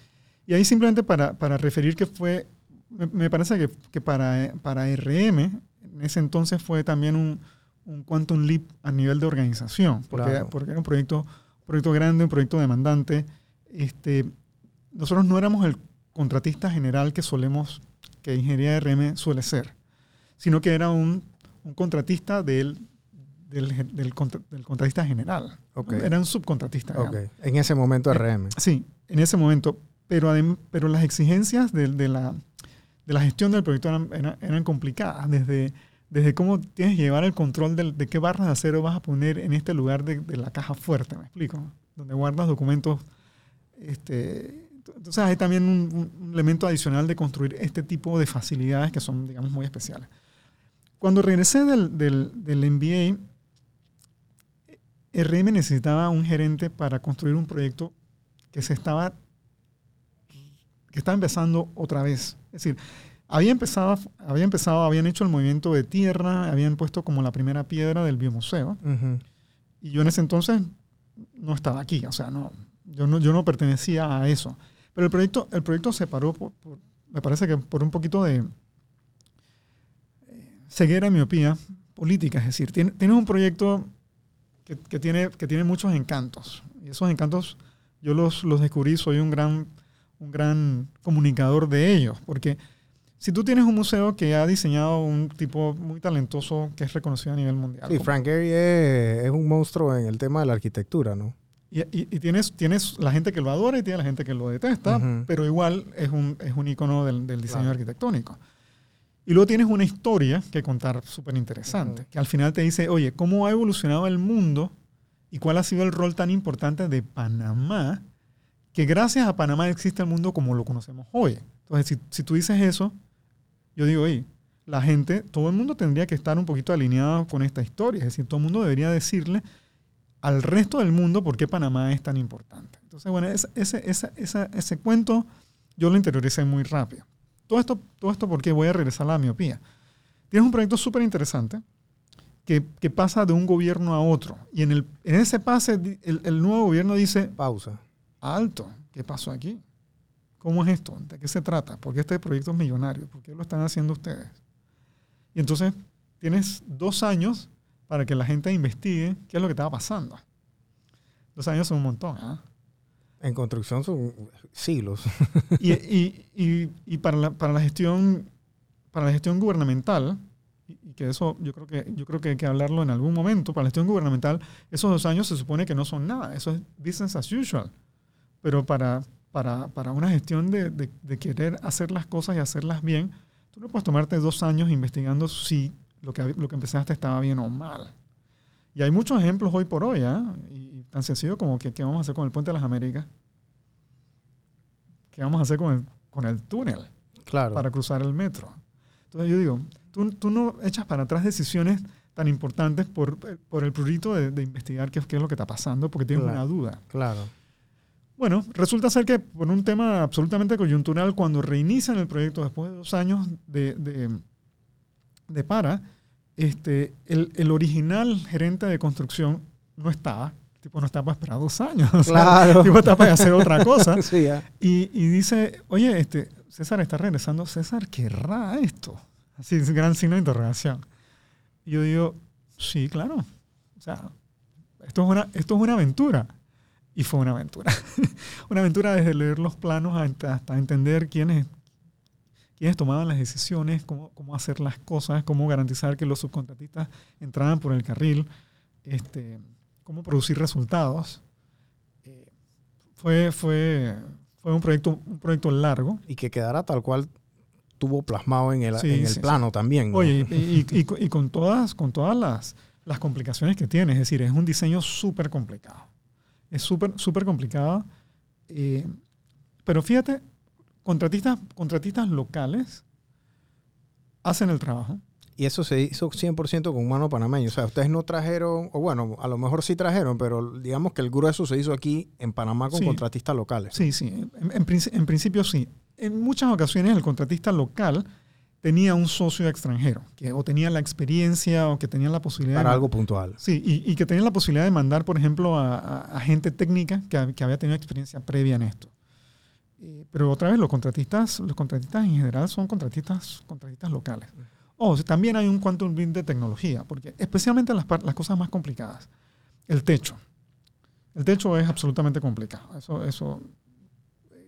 Y ahí simplemente para, para referir que fue, me, me parece que, que para, para RM, en ese entonces fue también un, un quantum leap a nivel de organización, porque, Claro. porque era un proyecto, un proyecto grande, un proyecto demandante. Este, nosotros no éramos el contratista general que solemos, que ingeniería de RM suele ser, sino que era un, un contratista del, del, del contra- del contratista general. Era un subcontratista. En ese momento RM. Sí, en ese momento. Pero, pero las exigencias de, de la, de la gestión del proyecto eran, eran- eran complicadas. Desde, desde cómo tienes que llevar el control del- de qué barras de acero vas a poner en este lugar de, de la caja fuerte, ¿me explico? Donde guardas documentos. Este, entonces hay también un, un elemento adicional de construir este tipo de facilidades que son, digamos, muy especiales. Cuando regresé del, del, del MBA, RM necesitaba un gerente para construir un proyecto que se estaba que estaba empezando otra vez. Es decir, había empezado, había empezado, habían hecho el movimiento de tierra, habían puesto como la primera piedra del biomuseo, Ujú. y yo en ese entonces no estaba aquí, o sea, no, yo no, yo no pertenecía a eso. Pero el proyecto, el proyecto se paró, por, por- me parece que por un poquito de eh, ceguera miopía política, es decir, tiene- tienes un proyecto que, que tiene, que tiene muchos encantos, y esos encantos yo los, los descubrí, soy un gran, un gran comunicador de ellos, porque si tú tienes un museo que ha diseñado un tipo muy talentoso que es reconocido a nivel mundial, Sí, Frank Gehry es, es un monstruo en el tema de la arquitectura, ¿no? Y, y- y tienes, tienes la gente que lo adora y tienes la gente que lo detesta, pero igual es un, es un icono del, del diseño Claro. arquitectónico. Y luego tienes una historia que contar súper interesante, que al final te dice, oye, ¿cómo ha evolucionado el mundo y cuál ha sido el rol tan importante de Panamá? Que gracias a Panamá existe el mundo como lo conocemos hoy. Entonces, si, si tú dices eso, yo digo, oye, la gente, todo el mundo tendría que estar un poquito alineado con esta historia. Es decir, todo el mundo debería decirle al resto del mundo por qué Panamá es tan importante. Entonces, bueno, ese, ese, ese, ese, ese cuento yo lo interioricé muy rápido. Todo esto, todo esto porque voy a regresar a la miopía. Tienes un proyecto súper interesante que, que pasa de un gobierno a otro. Y en, el, en ese pase, el, el nuevo gobierno dice, Pausa. alto, ¿qué pasó aquí? ¿Cómo es esto? ¿De qué se trata? ¿Por qué este proyecto es millonario? ¿Por qué lo están haciendo ustedes? Y entonces tienes dos años para que la gente investigue qué es lo que estaba pasando. Dos años son un montón. ¿ah? En construcción son siglos. Y, y- y- y para, la, para la gestión para la gestión gubernamental y, y que eso yo creo que yo creo que hay que hablarlo en algún momento para la gestión gubernamental esos dos años se supone que no son nada eso es business as usual pero para para, para una gestión de, de- de querer hacer las cosas y hacerlas bien tú no puedes tomarte dos años investigando si lo que lo que empezaste estaba bien o mal Y hay muchos ejemplos hoy por hoy, ¿ah? Y tan sencillo como que qué vamos a hacer con el puente de las Américas. ¿Qué vamos a hacer con el, con el túnel Claro. para cruzar el metro? Entonces yo digo, tú, tú no echas para atrás decisiones tan importantes por, por el prurito de, de investigar qué, qué es lo que está pasando, porque tienes Claro. una duda. Claro. Bueno, resulta ser que por un tema absolutamente coyuntural, cuando reinician el proyecto después de dos años de, de, de para, este, el, el original gerente de construcción no estaba. Tipo no está para esperar dos años. o sea, Claro. tipo está para hacer otra cosa. Sí. Y, y dice, oye, este, César está regresando. César, ¿querrá esto? Así, es gran signo de interrogación. Y yo digo, sí, claro. O sea, esto es una, esto es una aventura. Y fue una aventura. una aventura desde leer los planos hasta, hasta entender quiénes, quiénes tomaban las decisiones, cómo, cómo hacer las cosas, cómo garantizar que los subcontratistas entraban por el carril, este, cómo producir resultados. Eh, fue, fue, fue un proyecto, un proyecto largo. Y que quedara tal cual tuvo plasmado en el, Sí, en el sí, plano también. ¿no? Oye, y, y- y con- y con todas, con todas las, las complicaciones que tiene, es decir, es un diseño súper complicado. Es súper, súper complicado. eh, pero fíjate, contratistas, contratistas locales hacen el trabajo. Y eso se hizo 100% con mano panameño. O sea, ustedes no trajeron, o bueno, a lo mejor sí trajeron, pero digamos que el grueso se hizo aquí en Panamá con Sí. contratistas locales. Sí, sí, en, en princi- en principio sí. En muchas ocasiones el contratista local tenía un socio extranjero, que o tenía la experiencia o que tenía la posibilidad Para de, algo puntual. Sí, y, y que tenían la posibilidad de mandar, por ejemplo, a, a- a gente técnica que había tenido experiencia previa en esto. Eh, pero otra vez, los contratistas, los contratistas en general son contratistas, contratistas locales. O sea, también hay un quantum leap de tecnología, porque especialmente las, las cosas más complicadas. El techo. El techo es absolutamente complicado. Eso, eso,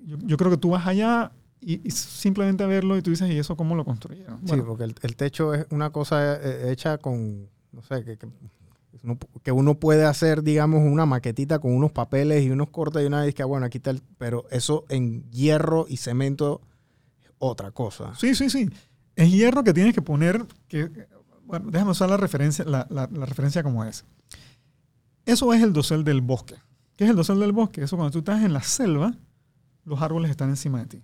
yo, yo creo que tú vas allá y, y simplemente a verlo y tú dices, ¿y eso cómo lo construyeron? Sí, porque el, el techo es una cosa eh, hecha con, no sé, que, que, uno, que uno puede hacer, digamos, una maquetita con unos papeles y unos cortes y una vez que, bueno, aquí está el, pero eso en hierro y cemento es otra cosa. Sí, sí, sí. Es hierro que tienes que poner, que, bueno, déjame usar la referencia, la, la- la referencia como es. Eso es el dosel del bosque. ¿Qué es el dosel del bosque? Eso cuando tú estás en la selva, los árboles están encima de ti.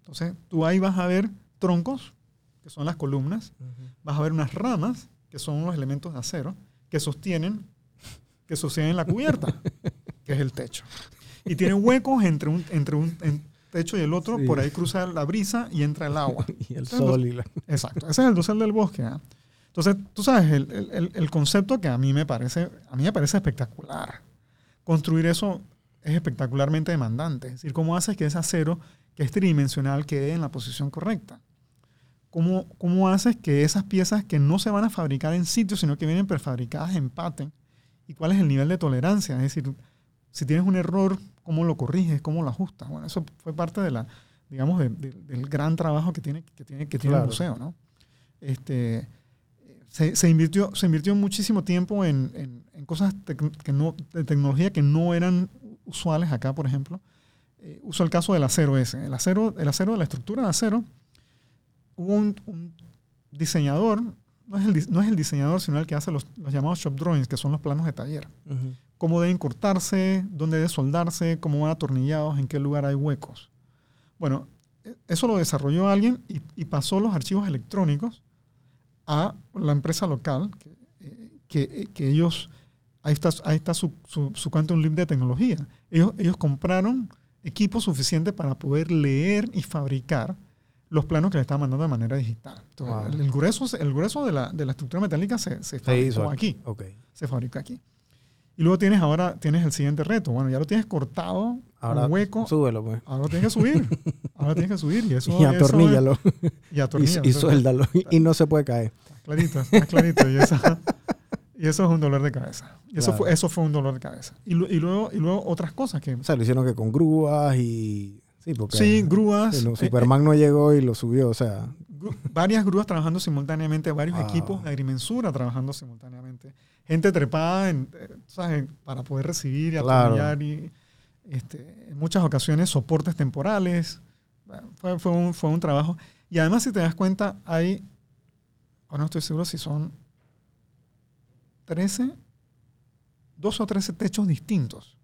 Entonces, tú ahí vas a ver troncos, que son las columnas, vas a ver unas ramas, que son los elementos de acero, que sostienen, que sostienen la cubierta, que es el techo. Y tiene huecos entre un, entre un en- techo y el otro, Sí. por ahí cruza la brisa y entra el agua. Y el Entonces, sol y la... Exacto, ese es el dosel del bosque. ¿ah? Entonces, tú sabes, el- el concepto que a mí me parece, a mí me parece espectacular. Construir eso es espectacularmente demandante. Es decir, cómo haces que ese acero, que es tridimensional, quede en la posición correcta. ¿Cómo, ¿Cómo haces que esas piezas que no se van a fabricar en sitio, sino que vienen prefabricadas empaten? ¿Y cuál es el nivel de tolerancia? Es decir, si tienes un error, ¿cómo lo corriges? ¿Cómo lo ajustas? Bueno, eso fue parte de la, digamos, de- de- del gran trabajo que tiene, que tiene, que tiene el museo, ¿no? Este, se, se invirtió, se invirtió muchísimo tiempo en, en- en cosas que no, de tecnología que no eran usuales acá, por ejemplo. Eh, uso el caso del acero ese. El acero, el acero de la estructura de acero, hubo un, un diseñador, no es, el, no es el diseñador, sino el que hace los, los llamados shop drawings, que son los planos de taller cómo deben cortarse, dónde deben soldarse, cómo van atornillados, en qué lugar hay huecos. Bueno, e- eso lo desarrolló alguien y, y pasó los archivos electrónicos a la empresa local, que, eh, que, que ellos, ahí está, ahí está su, su, su quantum leap de tecnología. Ellos, ellos compraron equipo suficiente para poder leer y fabricar los planos que le estaban mandando de manera digital. Entonces, Wow. el, grueso, el grueso de la, de la estructura metálica se, se fabricó aquí Ok. se fabrica aquí. Y luego tienes ahora tienes el siguiente reto. Bueno, ya lo tienes cortado, Ahora un hueco, súbelo, pues. ahora lo tienes que subir. Ahora tienes que subir y eso y eso atorníllalo. es- y Y, atorníllalo. y Eso- suéldalo. Y, y no se puede caer. está clarito, está clarito. Y eso, y eso es un dolor de cabeza. Y eso, Claro. fue, eso fue un dolor de cabeza. Y, y luego, y luego otras cosas que... O sea, lo hicieron que con grúas y... Sí, porque Sí, grúas. sí, no, eh, Superman no llegó y lo subió. O sea, gru- varias grúas trabajando simultáneamente, varios Ah. equipos de agrimensura trabajando simultáneamente. Gente trepada en, eh, ¿sabes? para poder recibir y Claro. atornillar y este, en muchas ocasiones soportes temporales. Fue, fue un, fue un trabajo. Y además, si te das cuenta, hay, ahora no estoy seguro si son 13 dos o tres techos distintos.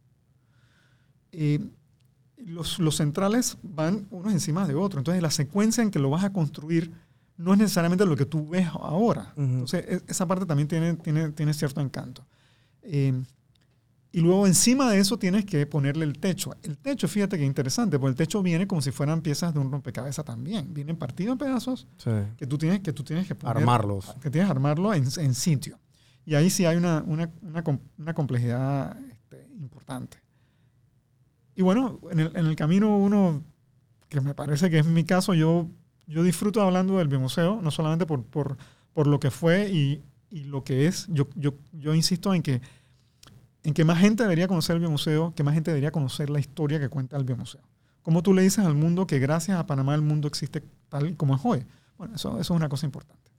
Eh, los, los, centrales van unos encima de otros. Entonces, la secuencia en que lo vas a construir no es necesariamente lo que tú ves ahora. Entonces, e, esa parte también tiene, tiene, tiene cierto encanto. Eh, y luego encima de eso tienes que ponerle el techo. El techo, fíjate que interesante, porque el techo viene como si fueran piezas de un rompecabezas también. Vienen partidos en pedazos que, tú tienes, que tú tienes que poner, armarlos. Que tienes que armarlo en, en sitio. Y ahí sí hay una, una, una, una complejidad este, importante. Y bueno, en el, en el, camino uno, que me parece que es mi caso, yo, yo disfruto hablando del biomuseo, no solamente por, por, por lo que fue y, y, lo que es. Yo, yo, yo insisto en que en que más gente debería conocer el biomuseo, que más gente debería conocer la historia que cuenta el biomuseo. ¿Cómo tú le dices al mundo que gracias a Panamá el mundo existe tal como es hoy? Bueno, eso, eso es una cosa importante.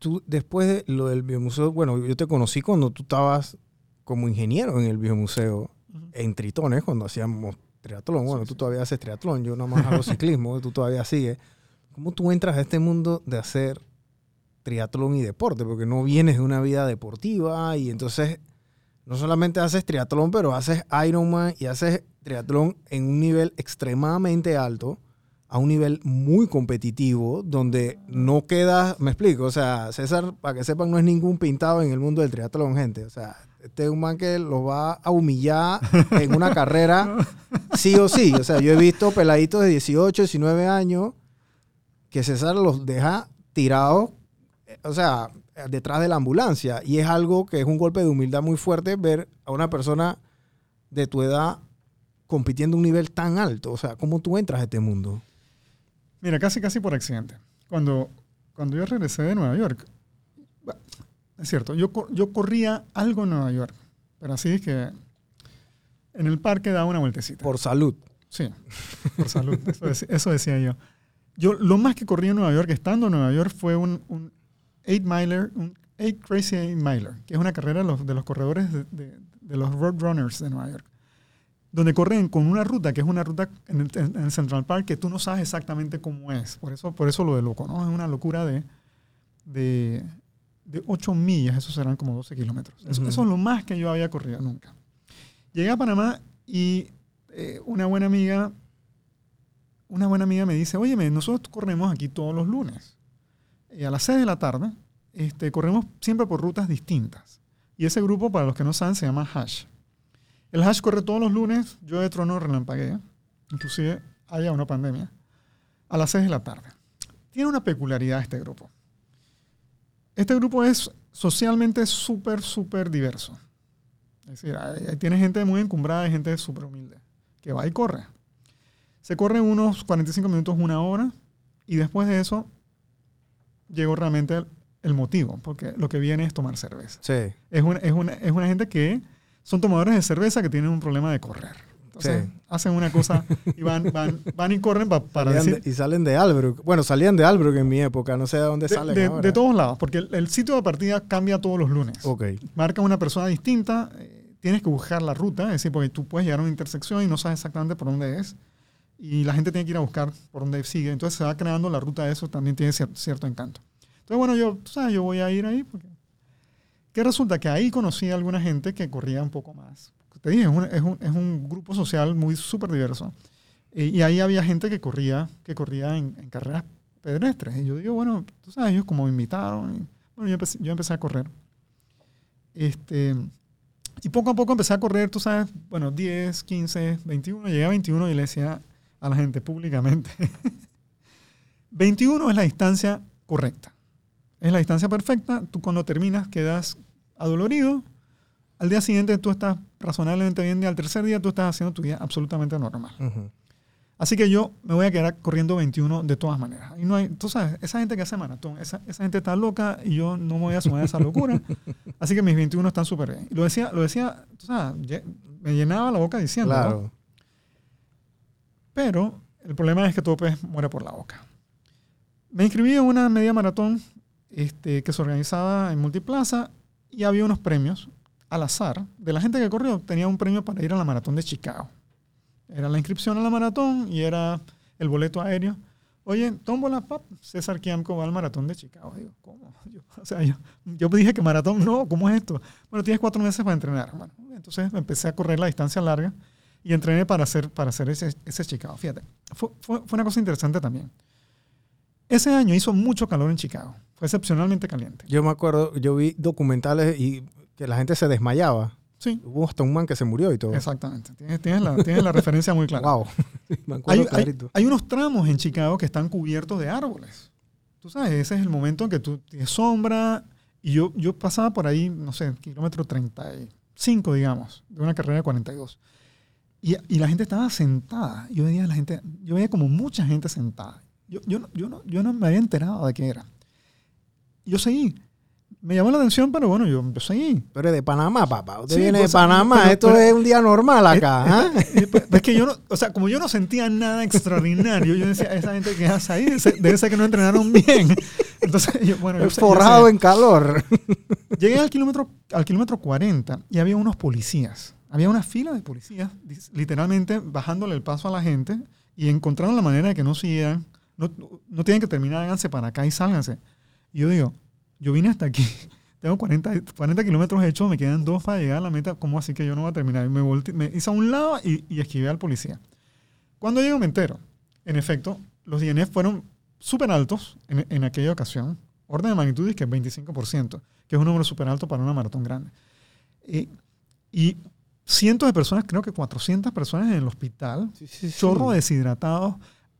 Tú, después de lo del biomuseo, bueno, yo te conocí cuando tú estabas como ingeniero en el biomuseo, uh -huh. en Tritones, cuando hacíamos triatlón. Bueno, sí, tú sí. todavía haces triatlón, yo nada más hago ciclismo, tú todavía sigues. ¿Cómo tú entras a este mundo de hacer triatlón y deporte? Porque no vienes de una vida deportiva y entonces no solamente haces triatlón, pero haces Ironman y haces triatlón en un nivel extremadamente alto, a un nivel muy competitivo, donde no queda, me explico, o sea, César, para que sepan, no es ningún pintado en el mundo del triatlón, gente. O sea, este es un man que los va a humillar en una carrera, sí o sí. O sea, yo he visto peladitos de 18, 19 años que César los deja tirados, o sea, detrás de la ambulancia. Y es algo que es un golpe de humildad muy fuerte ver a una persona de tu edad compitiendo a un nivel tan alto. O sea, ¿cómo tú entras a este mundo? Mira, casi casi por accidente. Cuando, cuando yo regresé de Nueva York, es cierto, yo, yo corría algo en Nueva York, pero así es que en el parque daba una vueltecita. Por salud. Sí, por salud. eso, decía, eso, decía yo. Yo lo más que corrí en Nueva York, estando en Nueva York, fue un, un 8 miler, un 8 Crazy 8 Miler, que es una carrera de los, de los corredores de, de, de, los Roadrunners de Nueva York, donde corren con una ruta que es una ruta en el, en el, Central Park que tú no sabes exactamente cómo es. Por eso, por eso lo de loco, ¿no? Es una locura de, de, de 8 millas, eso serán como 12 kilómetros. Eso, uh -huh. eso, es lo más que yo había corrido nunca. Llegué a Panamá y eh, una buena amiga, una buena amiga me dice, oye, nosotros corremos aquí todos los lunes. Y a las 6 de la tarde este, corremos siempre por rutas distintas. Y ese grupo, para los que no saben, se llama Hash. El Hash corre todos los lunes, yo de trono relampaguea, inclusive haya una pandemia, a las 6 de la tarde. Tiene una peculiaridad este grupo. Este grupo es socialmente súper, súper diverso. Es decir, ahí tiene gente muy encumbrada y gente súper humilde, que va y corre. Se corre unos 45 minutos, una hora, y después de eso llegó realmente el, el, motivo, porque lo que viene es tomar cerveza. Sí. Es una, es, una, es una gente que son tomadores de cerveza que tienen un problema de correr. Entonces, sí. hacen una cosa y van, van, van y corren pa, para decir... De, y salen de Albrook. Bueno, salían de Albrook en mi época, no sé de dónde de, salen de, ahora. de, todos lados, porque el, el, sitio de partida cambia todos los lunes. Ok. Marca una persona distinta, eh, tienes que buscar la ruta, es decir, porque tú puedes llegar a una intersección y no sabes exactamente por dónde es, y la gente tiene que ir a buscar por dónde sigue. Entonces se va creando la ruta de eso, también tiene cierto, cierto encanto. Entonces, bueno, yo, tú sabes, yo voy a ir ahí porque... ¿Qué resulta? Que ahí conocí a alguna gente que corría un poco más. Te dije, es un, es un, es un grupo social muy súper diverso. Y, y, ahí había gente que corría, que corría en, en, carreras pedestres. Y yo digo, bueno, tú sabes, ellos como me invitaron. Bueno, yo empecé, yo empecé a correr. Este, y poco a poco empecé a correr, tú sabes, bueno, 10, 15, 21. Llegué a 21 y le decía a la gente públicamente, 21 es la distancia correcta. Es la distancia perfecta. Tú cuando terminas quedas adolorido. Al día siguiente tú estás razonablemente bien y al tercer día tú estás haciendo tu vida absolutamente normal. Uh -huh. Así que yo me voy a quedar corriendo 21 de todas maneras. Y no hay, tú sabes, esa gente que hace maratón, esa, esa gente está loca y yo no me voy a sumar a esa locura. Así que mis 21 están súper bien. Y lo decía, lo decía, tú sabes, me llenaba la boca diciendo. Claro. ¿no? Pero el problema es que todo pez muere por la boca. Me inscribí en una media maratón este, que se organizaba en Multiplaza y había unos premios al azar. De la gente que corrió, tenía un premio para ir a la maratón de Chicago. Era la inscripción a la maratón y era el boleto aéreo. Oye, tómbola, pap, César Kiamco va al maratón de Chicago. Digo, ¿cómo? Yo, o sea, yo, yo dije que maratón, no, ¿cómo es esto? Bueno, tienes cuatro meses para entrenar. Entonces empecé a correr la distancia larga y entrené para hacer, para hacer ese, ese Chicago. Fíjate, fue, fue, fue una cosa interesante también. Ese año hizo mucho calor en Chicago. Fue excepcionalmente caliente. Yo me acuerdo, yo vi documentales y que la gente se desmayaba. Sí, Hubo hasta un man que se murió y todo. exactamente. Tienes, tienes la, tienes la referencia muy clara. Wow. me acuerdo Hay, hay- clarito. hay unos tramos en Chicago que están cubiertos de árboles. Tú sabes, ese es el momento en que tú tienes sombra. Y yo, yo pasaba por ahí, no sé, kilómetro 35, digamos, de una carrera de 42. Y, y la gente estaba sentada. Yo veía, a la gente, yo veía como mucha gente sentada. Yo, yo, no- yo, no, yo no me había enterado de qué era. Yo seguí. Me llamó la atención, pero bueno, yo, yo seguí. Tú eres de Panamá, papá. Usted Sí, viene pues, de Panamá. pero- Esto pero- es un día normal acá. ¿ah? Eh, pues, Es que yo no, o sea, como yo no sentía nada extraordinario, yo decía, esa gente que hace ahí debe ser, que no entrenaron bien. Entonces, yo, bueno, yo, sé- yo Forrado sé. en calor. Llegué al kilómetro, al kilómetro 40 y había unos policías. Había una fila de policías, literalmente bajándole el paso a la gente y encontraron la manera de que no siguieran. No, no tienen que terminar, háganse para acá y sálganse. Y yo digo, yo vine hasta aquí. Tengo 40, 40 kilómetros hechos, me quedan dos para llegar a la meta. ¿Cómo así que yo no voy a terminar? Y me, volteé- me hice a un lado y, y esquivé al policía. Cuando llego me entero. En efecto, los DNF fueron súper altos en, en aquella ocasión. Orden de magnitud es que 25%, que es un número súper alto para una maratón grande. Y, y cientos de personas, creo que 400 personas en el hospital, chorro deshidratados.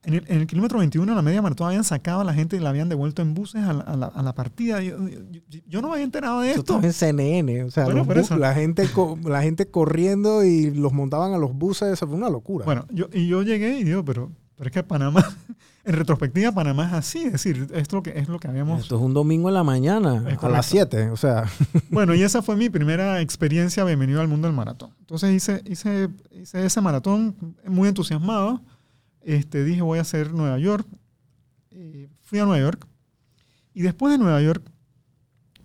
En el, en el kilómetro 21, en la media maratón, habían sacado a la gente y la habían devuelto en buses a la, a la- a la partida. Yo, yo- yo- yo no me había enterado de esto. estaba en CNN. O sea, Bueno, la, gente la gente corriendo y los montaban a los buses. Eso fue una locura. Bueno, yo, y yo llegué y digo, pero, pero es que Panamá, en retrospectiva, Panamá es así. Es decir, es lo que, es lo que habíamos Esto es un domingo en la mañana, a las 7. O sea, Bueno, y esa fue mi primera experiencia bienvenido al mundo del maratón. Entonces hice, hice, hice ese maratón muy entusiasmado. Este, dije, voy a hacer Nueva York. Fui a Nueva York. Y después de Nueva York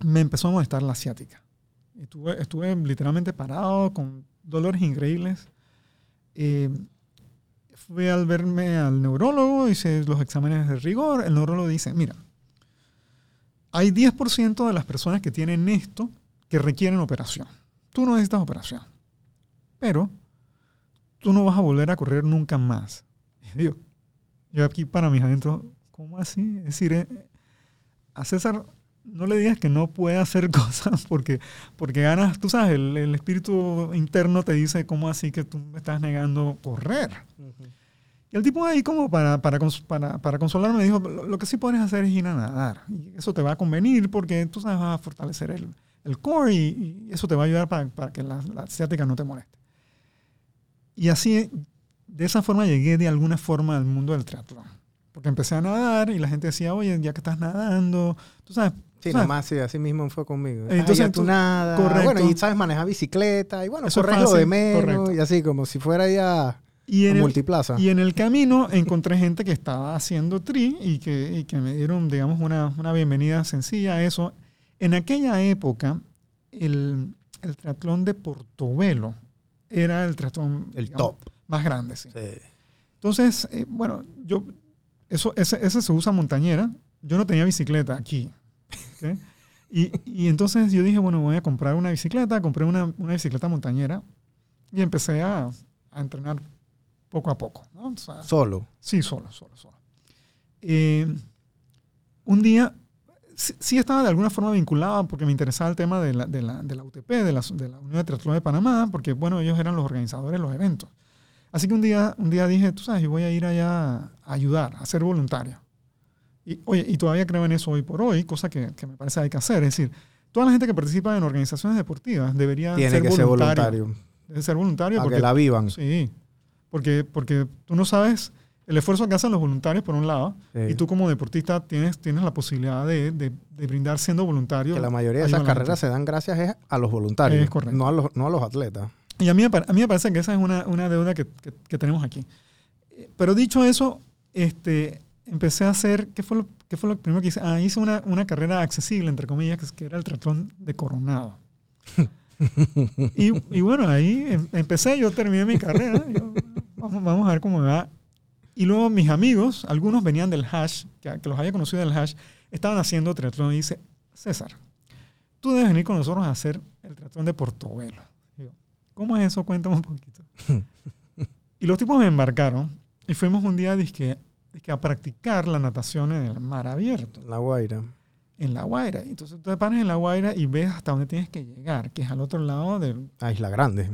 me empezó a molestar la asiática. Estuve, estuve literalmente parado con dolores increíbles. Eh, fui al verme al neurólogo, hice los exámenes de rigor. El neurólogo dice, mira, hay 10% de las personas que tienen esto que requieren operación. Tú no necesitas operación. Pero tú no vas a volver a correr nunca más. Digo, yo aquí para mis adentros, ¿cómo así? Es decir, eh, a César no le digas que no puede hacer cosas porque, porque ganas, tú sabes, el, el espíritu interno te dice, ¿cómo así que tú me estás negando correr? Y el tipo ahí como para, para, para, para consolarme me dijo, lo, lo que sí puedes hacer es ir a nadar. Y eso te va a convenir porque tú sabes, vas a fortalecer el, el core y, y eso te va a ayudar para, para que la, la ciática no te moleste. Y así, de esa forma llegué de alguna forma al mundo del triatlón. Porque empecé a nadar y la gente decía, oye, ya que estás nadando, tú sabes... sí, sabes, nomás sí, así mismo fue conmigo. Entonces, ya tú tú- nada. correcto. Bueno, y sabes manejar bicicleta. Y bueno, Eso corres lo de menos. correcto. Y así, como si fuera ya y el, multiplaza. Y en el camino encontré gente que estaba haciendo tri y que, y que me dieron, digamos, una, una bienvenida sencilla a eso. En aquella época, el, el triatlón de Portobelo era el triatlón El digamos, top. Más grande. Sí. Sí. Entonces, eh, bueno, yo, eso, ese, ese se usa montañera. Yo no tenía bicicleta aquí. ¿ok? Y, y entonces yo dije, bueno, voy a comprar una bicicleta. Compré una, una bicicleta montañera y empecé a, a entrenar poco a poco. ¿no? O sea, Solo. Sí, solo, solo, solo. Eh, un día, sí, sí estaba de alguna forma vinculado porque me interesaba el tema de la, de la, de la UTP, de la, de la Unión de Triatlón de Panamá, porque, bueno, ellos eran los organizadores de los eventos. Así que un día, un día dije, tú sabes, yo voy a ir allá a ayudar, a ser voluntario. Y, oye, y todavía creo en eso hoy por hoy, cosa que, que me parece hay que hacer. Es decir, toda la gente que participa en organizaciones deportivas debería Tiene ser que ser voluntario. voluntario. Debe ser voluntario Para porque que la vivan. Sí, porque, porque tú no sabes el esfuerzo que hacen los voluntarios por un lado, Sí. y tú como deportista tienes, tienes la posibilidad de, de- de brindar siendo voluntario. Que la mayoría de esas a carreras se dan gracias a los voluntarios, Es correcto. no a los, no a los atletas. Y a mí, a mí me parece que esa es una, una deuda que, que- que tenemos aquí. Eh, Pero dicho eso, este, empecé a hacer, ¿qué fue lo, qué fue lo primero que hice? Ah, hice una, una carrera accesible, entre comillas, que, era el triatlón de Coronado. y, y bueno, ahí em- empecé, yo terminé mi carrera. yo, vamos, vamos a ver cómo me va. Y luego mis amigos, algunos venían del hash, que, que los había conocido del hash, estaban haciendo triatlón y dice, César, tú debes venir con nosotros a hacer el triatlón de Portobelo. ¿Cómo es eso? Cuéntame un poquito. y los tipos me embarcaron y fuimos un día dizque, dizque a practicar la natación en el mar abierto, La Guaira. en La Guaira. Entonces tú te paras en La Guaira y ves hasta dónde tienes que llegar, que es al otro lado del... Ah, Isla Grande.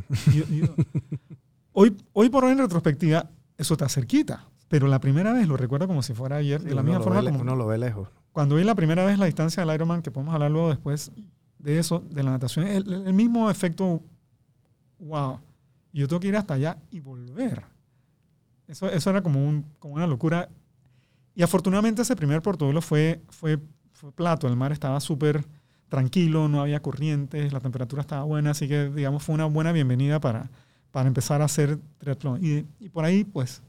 hoy, hoy por hoy en retrospectiva, eso está cerquita. Pero la primera vez lo recuerdo como si fuera ayer, de la misma forma ve como Uno lo ve lejos. cuando vi la primera vez la distancia del Ironman, que podemos hablar luego después de eso, de la natación, el, el mismo efecto, wow, yo tengo que ir hasta allá y volver. Eso, eso era como, un, como una locura. Y afortunadamente ese primer Portobelo fue, fue, fue plato, el mar estaba súper tranquilo, no había corrientes, la temperatura estaba buena, así que digamos fue una buena bienvenida para, para empezar a hacer triatlón. Y, y por ahí pues,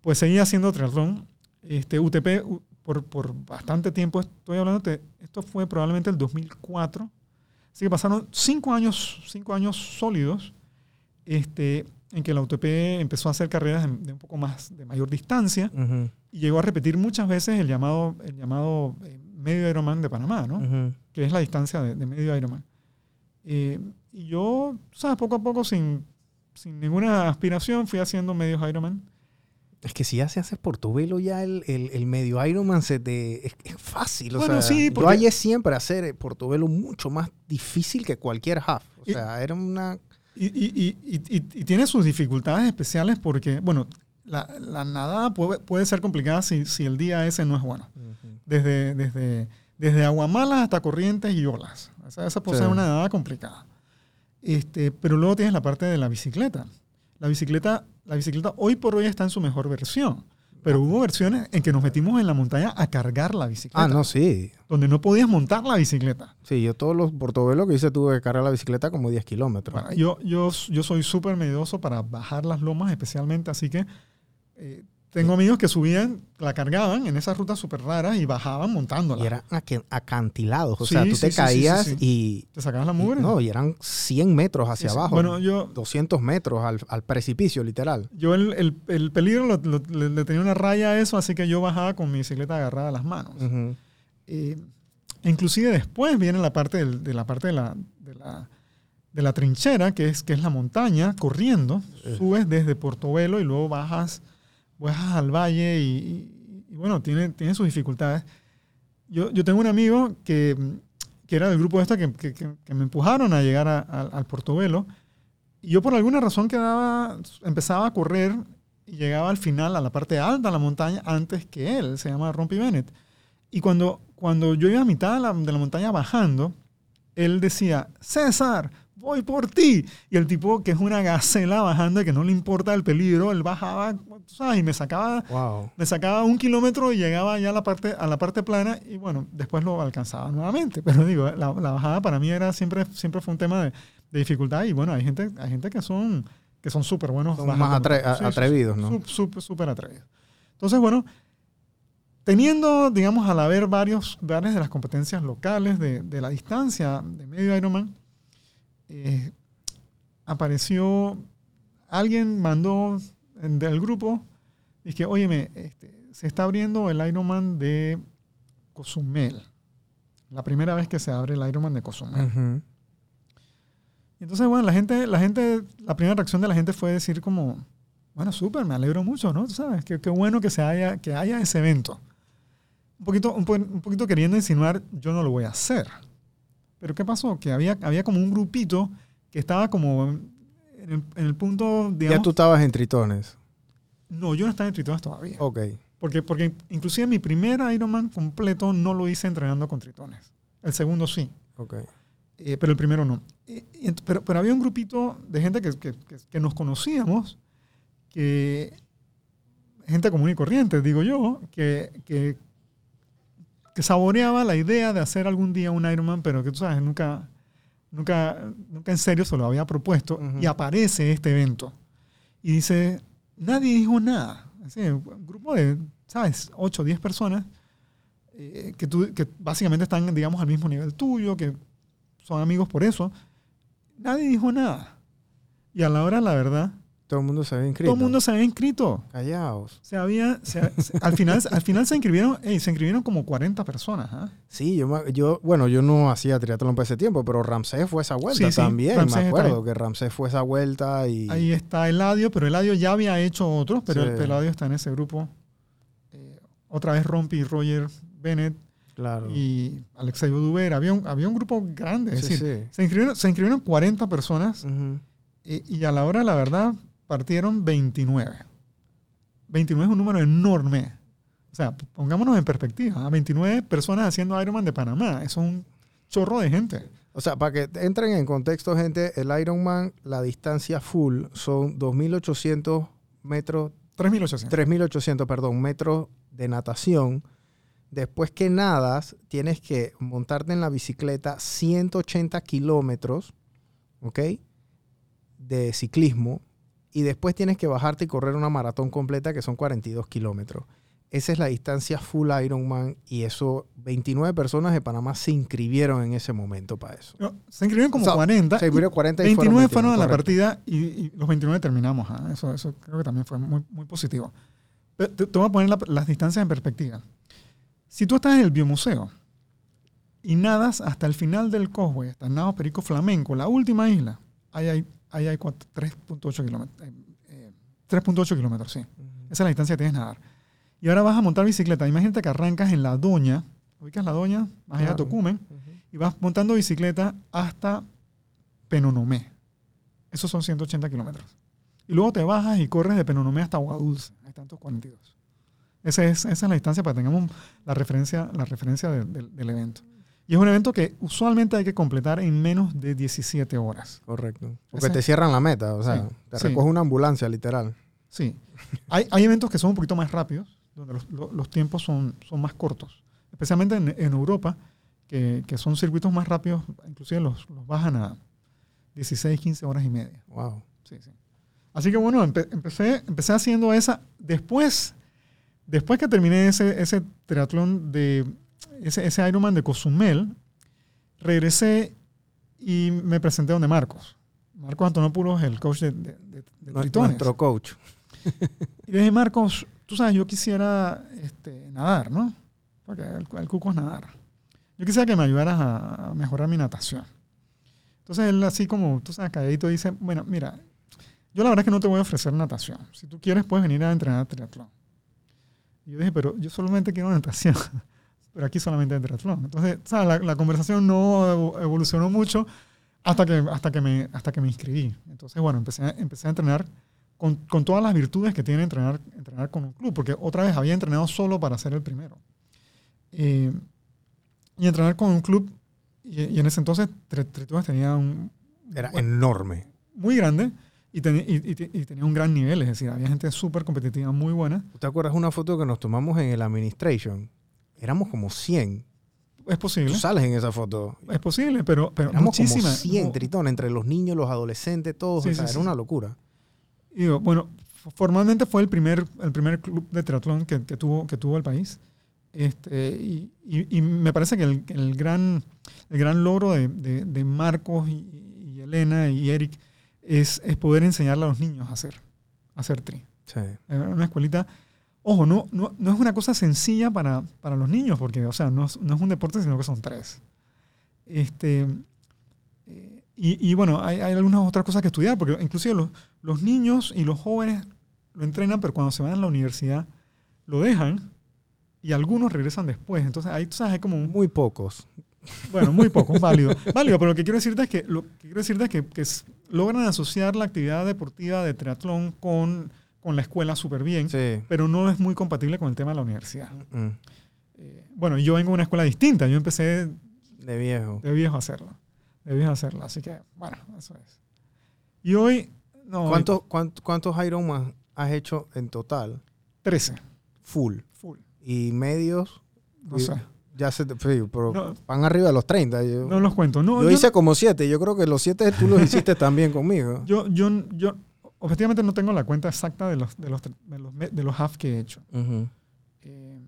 pues seguí haciendo triatlón. Este, UTP, por, por bastante tiempo, estoy hablando, de, esto fue probablemente el 2004, así que pasaron cinco años, cinco años sólidos este, en que la UTP empezó a hacer carreras de, un poco más, de mayor distancia y llegó a repetir muchas veces el llamado, el llamado eh, medio Ironman de Panamá, ¿no? que es la distancia de, de medio Ironman. Eh, y yo, ¿sabes? Poco a poco, sin, sin ninguna aspiración, fui haciendo medios Ironman. Es que si ya se hace Portobelo, ya el, el, el medio Ironman se te, es, es fácil. O Bueno, sea, sí, yo porque- hallé siempre hacer eh, Portobelo mucho más difícil que cualquier half. O Y- sea, era una... Y, y, y, y, y- y tiene sus dificultades especiales porque, bueno, la, la nadada puede, puede ser complicada si, si el día ese no es bueno. Desde, desde, desde aguamalas hasta corrientes y olas. O sea, esa puede Sí. ser una nadada complicada. Este, pero luego tienes la parte de la bicicleta. La bicicleta, la bicicleta hoy por hoy está en su mejor versión. Pero hubo versiones en que nos metimos en la montaña a cargar la bicicleta. Ah, no, sí. Donde no podías montar la bicicleta. Sí, yo todos los Portobelo que hice tuve que cargar la bicicleta como 10 kilómetros. Bueno, yo, yo, yo soy súper medidoso para bajar las lomas especialmente, así que eh, tengo amigos que subían, la cargaban en esas rutas súper raras y bajaban montándola. y eran acantilados. O Sí, sea, tú sí, te caías sí, y... ¿Te sacabas la mugre? No, y eran 100 metros hacia abajo. Bueno, yo, 200 metros al, al precipicio, literal. yo el, el- el peligro lo- lo- le, le tenía una raya a eso, así que yo bajaba con mi bicicleta agarrada a las manos. Eh, inclusive después viene la parte, del- de, la, parte de, la, de, la, de la trinchera, que es, que es la montaña, corriendo. Eh. Subes desde Portobelo y luego bajas, al valle y, bueno, tiene, tiene sus dificultades. Yo, yo tengo un amigo que, que era del grupo este que, que- que- me empujaron a llegar a- a- al Portobelo y yo por alguna razón quedaba, empezaba a correr y llegaba al final, a la parte alta de la montaña, antes que él. Se llama Rompy Bennett. Y cuando, cuando yo iba a mitad de la montaña bajando, él decía, César, voy por ti. Y el tipo, que es una gacela bajando y que no le importa el peligro, él bajaba, ¿sabes? Y me sacaba, Wow. me sacaba un kilómetro y llegaba ya a la parte, a la parte plana y bueno, después lo alcanzaba nuevamente. Pero digo, la, la bajada para mí era siempre, siempre fue un tema de, de dificultad y bueno, hay gente, hay gente que son que son súper buenos. Son más atre- Sí, atrevidos, ¿no? Súper, súper, súper atrevidos. Entonces, bueno, teniendo, digamos, al haber varios, varias de las competencias locales de, de la distancia de medio Ironman, eh, apareció, alguien mandó del grupo, y que, óyeme, este, se está abriendo el Ironman de Cozumel. La primera vez que se abre el Ironman de Cozumel. Entonces, bueno, la gente, la gente, la primera reacción de la gente fue decir como, bueno, súper, me alegro mucho, ¿no? Tú sabes, qué, qué bueno que, se haya, que haya ese evento. Un poquito, un, un poquito queriendo insinuar, yo no lo voy a hacer. Pero ¿qué pasó? Que había, había como un grupito que estaba como en el, en el punto, Ya digamos... tú estabas en tritones. No, yo no estaba en tritones todavía. Ok. Porque, porque inclusive mi primer Ironman completo no lo hice entrenando con tritones. El segundo sí. Ok. Eh, pero el primero no. Eh, pero, pero había un grupito de gente que, que- que- que nos conocíamos, que gente común y corriente, digo yo, que, que, saboreaba la idea de hacer algún día un Ironman, pero que tú sabes, nunca, nunca, nunca en serio se lo había propuesto. Y aparece este evento. Y dice, nadie dijo nada. Así, un grupo de, ¿sabes? 8 o 10 personas eh, que, tú, que básicamente están, digamos, al mismo nivel tuyo, que son amigos por eso. Nadie dijo nada. Y a la hora, la verdad, Todo el mundo se había inscrito. Todo el mundo se había inscrito. Callaos. Se había, se- al, final, al final se inscribieron, se inscribieron como 40 personas. ¿ah? Sí, yo, yo, bueno, yo no hacía triatlón por ese tiempo, pero Ramsés fue esa vuelta Sí, sí, también. Ramsés me acuerdo que Ramsés fue esa vuelta y. Ahí está Eladio, pero Eladio ya había hecho otros, pero Sí. el Eladio está en ese grupo. Eh, otra vez Rompi Roger Bennett claro. y Alexei Oduber. Había un, había un grupo grande. Es Sí, decir, sí. Se, inscribieron, se inscribieron 40 personas y a la hora, la verdad, partieron 29. 29 es un número enorme. O sea, pongámonos en perspectiva. ¿ah? 29 personas haciendo Ironman de Panamá. Eso es un chorro de gente. O sea, para que entren en contexto, gente, el Ironman, la distancia full son 2.800 metros 3.800. 3.800, perdón, metros de natación. Después que nadas, tienes que montarte en la bicicleta 180 kilómetros, ¿ok? De ciclismo. Y después tienes que bajarte y correr una maratón completa que son 42 kilómetros. Esa es la distancia full Ironman y eso, 29 personas de Panamá se inscribieron en ese momento para eso. Se inscribieron como O sea, 40. Se inscribieron 40 y 29 fueron, fueron a la 29, partida y, y los 29 terminamos. ¿ah? Eso, eso creo que también fue muy, muy positivo. Pero Te, te voy a poner la- las distancias en perspectiva. Si tú estás en el biomuseo y nadas hasta el final del Causeway, hasta el Nado Perico Flamenco, la última isla, ahí hay, ahí hay cuatro- 3.8 kilómetros. eh, eh, 3.8 kilómetros, sí. Esa es la distancia que tienes que nadar. Y ahora vas a montar bicicleta. Imagínate que arrancas en La Doña, ubicas La Doña, más allá de. Tocumen, Ujú. y vas montando bicicleta hasta Penonomé. Esos son 180 kilómetros. Y luego te bajas y corres de Penonomé hasta Aguadulce. Hay tantos 42. Esa es, esa es la distancia para que tengamos la referencia, la referencia de- de- del evento. Y es un evento que usualmente hay que completar en menos de 17 horas. Correcto. Porque Ese- te cierran la meta, o sea, Sí, te sí. recoge una ambulancia, literal. Sí. Hay, hay eventos que son un poquito más rápidos, donde los, lo- los tiempos son, son más cortos. Especialmente en, en Europa, que, que son circuitos más rápidos, inclusive los, los bajan a 16, 15 horas y media. Wow. Sí, sí. Así que bueno, empe- empecé, empecé haciendo esa. Después, después que terminé ese, ese triatlón de ese, ese Ironman de Cozumel, regresé y me presenté donde Marcos. Marcos Antonopoulos, el coach de, de, de- de tritones. Nuestro coach. Y le dije, Marcos, tú sabes, yo quisiera este, nadar, ¿no? Porque el, el cuco es nadar. Yo quisiera que me ayudaras a, a mejorar mi natación. Entonces él así como, tú sabes, calladito dice, bueno, mira, yo la verdad es que no te voy a ofrecer natación. Si tú quieres, puedes venir a entrenar triatlón. Y yo dije, pero yo solamente quiero natación. Pero aquí solamente hay triatlón. Entonces, ¿sabes? La, la conversación no evo- evolucionó mucho hasta que, hasta que, me, hasta que me inscribí. Entonces, bueno, empecé, a- empecé a entrenar con, con todas las virtudes que tiene entrenar, entrenar con un club, porque otra vez había entrenado solo para ser el primero. Eh, y entrenar con un club, y, y en ese entonces Tri- Trituras tenía un Era bueno, enorme. muy grande y, y- y- y tenía un gran nivel, es decir, había gente súper competitiva, muy buena. ¿Te acuerdas una foto que nos tomamos en el Administration? Éramos como 100. Es Tú posible, sales en esa foto. es posible, pero, pero Éramos como muchísimas. 100 no- tritones entre los niños, los adolescentes, todos. Sí, o sea, sí, era sí. una locura. Y digo, bueno, formalmente fue el primer, el primer club de triatlón que, que tuvo, que tuvo el país. Este, y, y- y me parece que el, el gran, el gran logro de, de- de Marcos y, y Elena y Eric es, es poder enseñarle a los niños a hacer, a hacer tri. Sí. Una escuelita. Ojo, no, no, no es una cosa sencilla para, para los niños, porque, o sea, no es, no es un deporte, sino que son tres. Este, eh, y, y bueno, hay, hay algunas otras cosas que estudiar, porque inclusive los, los niños y los jóvenes lo entrenan, pero cuando se van a la universidad lo dejan y algunos regresan después. Entonces ahí tú sabes, hay como un, Muy pocos. bueno, muy poco, válido. Válido, pero lo que quiero decirte es que, lo que, quiero decirte es que, que logran asociar la actividad deportiva de triatlón con, con la escuela súper bien, Sí. pero no es muy compatible con el tema de la universidad. Mm. Eh, bueno, yo vengo de una escuela distinta, yo empecé De viejo. de viejo hacerlo, de viejo hacerlo, así que, bueno, eso es. Y hoy, no, ¿Cuántos, cuántos, cuántos Ironman has hecho en total? 13, Full. full, Y medios, no Y- sé, ya se te, pero No. van arriba de los 30. Yo, no los cuento. No, yo yo, hice como 7. Yo creo que los 7 tú los hiciste también conmigo. yo, yo, yo objetivamente no tengo la cuenta exacta de los, de los, de los, me- de los half que he hecho. Eh,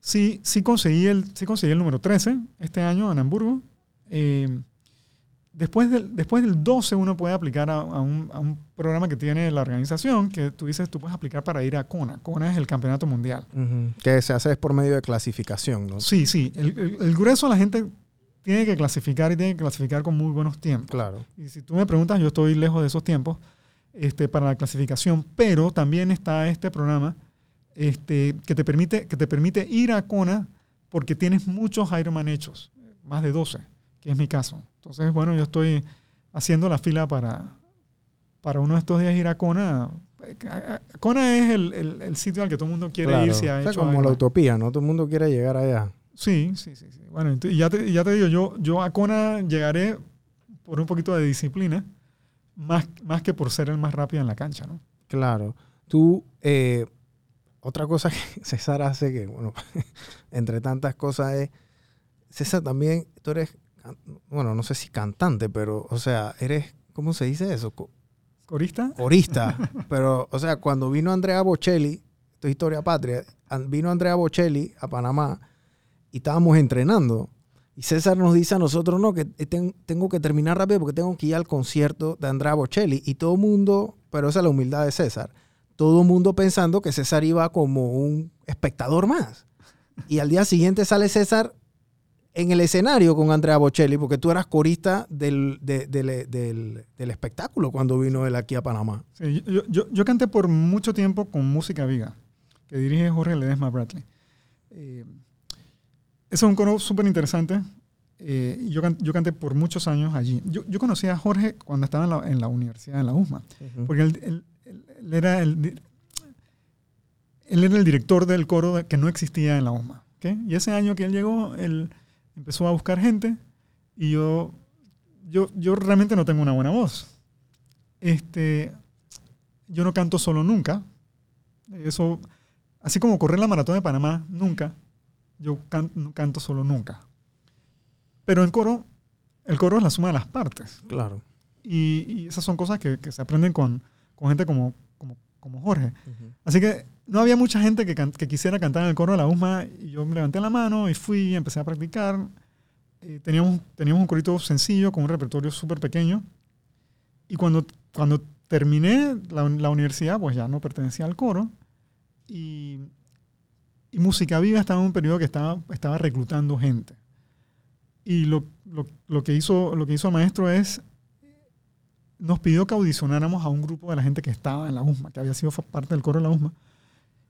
sí, sí conseguí, el, sí conseguí el número 13 este año en Hamburgo. Eh, Después del, después del 12 uno puede aplicar a, a un, a un programa que tiene la organización, que tú dices, tú puedes aplicar para ir a CONA. CONA es el campeonato mundial. Ujú. Que se hace es por medio de clasificación, ¿no? Sí, sí. El, el- el grueso la gente tiene que clasificar y tiene que clasificar con muy buenos tiempos. Claro. Y si tú me preguntas, yo estoy lejos de esos tiempos este, para la clasificación, pero también está este programa este, que, te permite, que te permite ir a Kona porque tienes muchos Ironman hechos, más de 12, que es mi caso. Entonces, bueno, yo estoy haciendo la fila para, para uno de estos días ir a Kona. Kona es el, el- el sitio al que todo el mundo quiere Claro. ir si ha O sea, hecho como la utopía, ¿no? Todo el mundo quiere llegar allá. Sí, sí, sí. sí. Bueno, y ya te, ya te digo, yo, yo a Kona llegaré por un poquito de disciplina, más, más que por ser el más rápido en la cancha, ¿no? Claro. Tú, eh, otra cosa que César hace, que bueno, entre tantas cosas es, César también, tú eres, bueno, no sé si cantante, pero, o sea, eres, ¿cómo se dice eso? Co- ¿Corista? Corista. pero, o sea, cuando vino Andrea Bocelli, esto es historia patria, vino Andrea Bocelli a Panamá y estábamos entrenando. Y César nos dice a nosotros, no, que ten- tengo que terminar rápido porque tengo que ir al concierto de Andrea Bocelli. Y todo mundo, pero esa es la humildad de César, todo mundo pensando que César iba como un espectador más. Y al día siguiente sale César en el escenario con Andrea Bocelli, porque tú eras corista del, de- del- espectáculo cuando vino él aquí a Panamá. Yo, yo, canté por mucho tiempo con Música Viga, que dirige Jorge Ledesma Bradley. Eh, es un coro súper interesante. eh, yo, can- yo canté por muchos años allí. Yo, yo conocí a Jorge cuando estaba en la, en la universidad, en la USMA. Porque él, él- él- él era el, él era el director del coro de- que no existía en la UMA. ¿ok? Y ese año que él llegó, él empezó a buscar gente y yo, yo, yo realmente no tengo una buena voz. Este, yo no canto solo nunca. Eso, así como correr la maratón de Panamá, nunca. Yo can- no canto solo nunca. Pero en coro, el coro es la suma de las partes. Claro. Y, y esas son cosas que, que se aprenden con, con gente como, como, como Jorge. Así que no había mucha gente que, can- que quisiera cantar en el coro de la USMA y yo me levanté la mano y fui y empecé a practicar. Eh, teníamos, teníamos un corito sencillo con un repertorio súper pequeño. Y cuando, cuando terminé la, la universidad, pues ya no pertenecía al coro. Y, y Música Viva estaba en un periodo que estaba, estaba reclutando gente. Y lo, lo- lo que hizo, lo que hizo el maestro es nos pidió que audicionáramos a un grupo de la gente que estaba en la USMA, que había sido parte del coro de la USMA,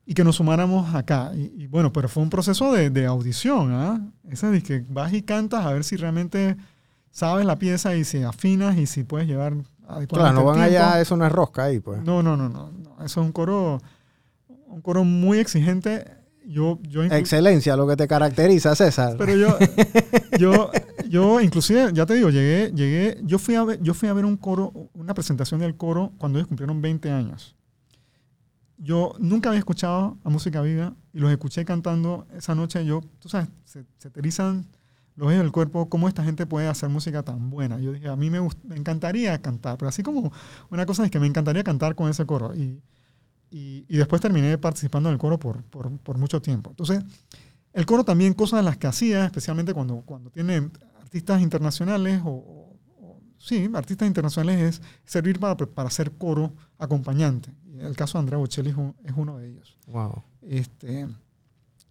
y que nos sumáramos acá. Y, y bueno, pero fue un proceso de, de audición, ¿ah? Ese de que vas y cantas a ver si realmente sabes la pieza y si afinas y si puedes llevar Claro, no van tiempo. allá, eso no es rosca ahí, pues. No, no, no, no, no. Eso es un coro, un coro muy exigente. Yo, yo Excelencia, lo que te caracteriza, César. pero yo, yo, yo inclusive, ya te digo, llegué, llegué, yo fui a ver, yo fui a ver un coro, una presentación del coro cuando ellos cumplieron 20 años. Yo nunca había escuchado a música viva y los escuché cantando esa noche. Yo, tú sabes, se, se te erizan los ojos del cuerpo, cómo esta gente puede hacer música tan buena. Yo dije, a mí me, me encantaría cantar, pero así como una cosa es que me encantaría cantar con ese coro. Y, y, y después terminé participando en el coro por, por, por mucho tiempo. Entonces, el coro también, cosas de las que hacía, especialmente cuando, cuando tiene artistas internacionales o, o- o- sí, artistas internacionales, es servir para, para hacer coro acompañante. El caso de Andrea Bocelli es, un- es uno de ellos. Wow. Este,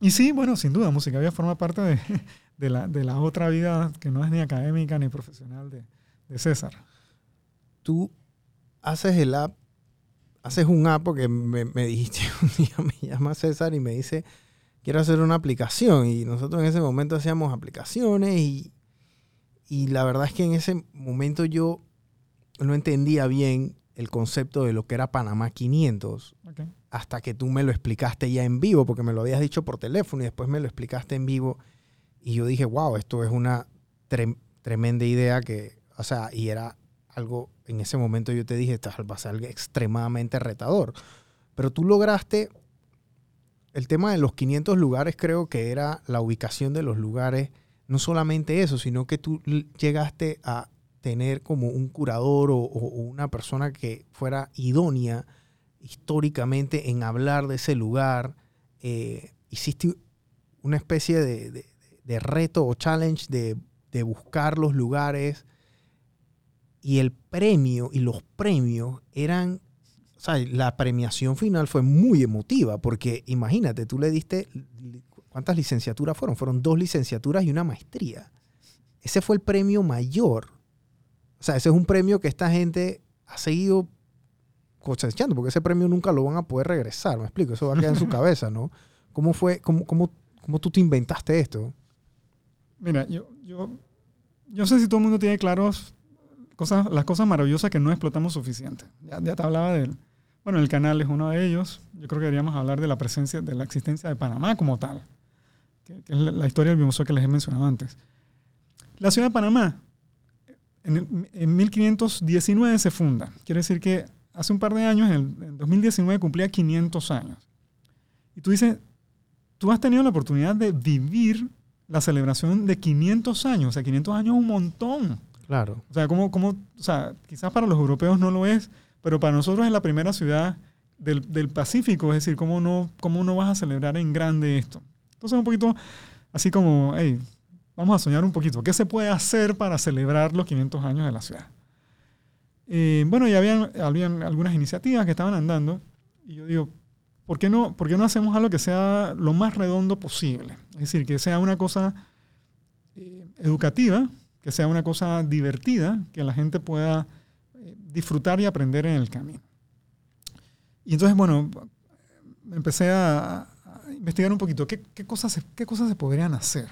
y sí, bueno, sin duda, música vida forma parte de, de la, de la otra vida que no es ni académica ni profesional de, de César. Tú haces el app, haces un app porque me, me dijiste un día, me llama César y me dice, quiero hacer una aplicación. Y nosotros en ese momento hacíamos aplicaciones y, y la verdad es que en ese momento yo no entendía bien el concepto de lo que era Panamá 500 Ok. hasta que tú me lo explicaste ya en vivo, porque me lo habías dicho por teléfono y después me lo explicaste en vivo. Y yo dije, wow, esto es una tre- tremenda idea que, o sea, y era algo, en ese momento yo te dije, esto va a ser algo extremadamente retador. Pero tú lograste, el tema de los 500 lugares creo que era la ubicación de los lugares, no solamente eso, sino que tú llegaste a tener como un curador o una persona que fuera idónea históricamente en hablar de ese lugar. Eh, hiciste una especie de, de- de reto o challenge de, de buscar los lugares. Y el premio y los premios eran, o sea, la premiación final fue muy emotiva, porque imagínate, tú le diste, ¿cuántas licenciaturas fueron? Fueron dos licenciaturas y una maestría. Ese fue el premio mayor. O sea, ese es un premio que esta gente ha seguido cosechando, porque ese premio nunca lo van a poder regresar, me explico, eso va a quedar en su cabeza, ¿no? ¿Cómo fue, cómo, cómo, cómo tú te inventaste esto? Mira, yo, yo, yo sé si todo el mundo tiene claros cosas, las cosas maravillosas que no explotamos suficiente. Ya, te hablaba del, bueno, el canal es uno de ellos. Yo creo que deberíamos hablar de la presencia, de la existencia de Panamá como tal, que, es la, historia del biomuseo que les he mencionado antes. La ciudad de Panamá, en, en 1519 se funda. Quiere decir que hace un par de años, en, el, en 2019, cumplía 500 años. Y tú dices, tú has tenido la oportunidad de vivir la celebración de 500 años. O sea, 500 años es un montón. Claro. O sea, como, como, o sea, quizás para los europeos no lo es, pero para nosotros es la primera ciudad del, del Pacífico. Es decir, ¿cómo no, ¿cómo no vas a celebrar en grande esto? Entonces, un poquito así como, hey, vamos a soñar un poquito. ¿Qué se puede hacer para celebrar los 500 años de la ciudad? Eh, bueno, ya habían, habían algunas iniciativas que estaban andando y yo digo, ¿por qué, no, ¿por qué no hacemos algo que sea lo más redondo posible? Es decir, que sea una cosa eh, educativa, que sea una cosa divertida, que la gente pueda eh, disfrutar y aprender en el camino. Y entonces, bueno, empecé a, investigar un poquito qué, cosas, qué cosas se podrían hacer.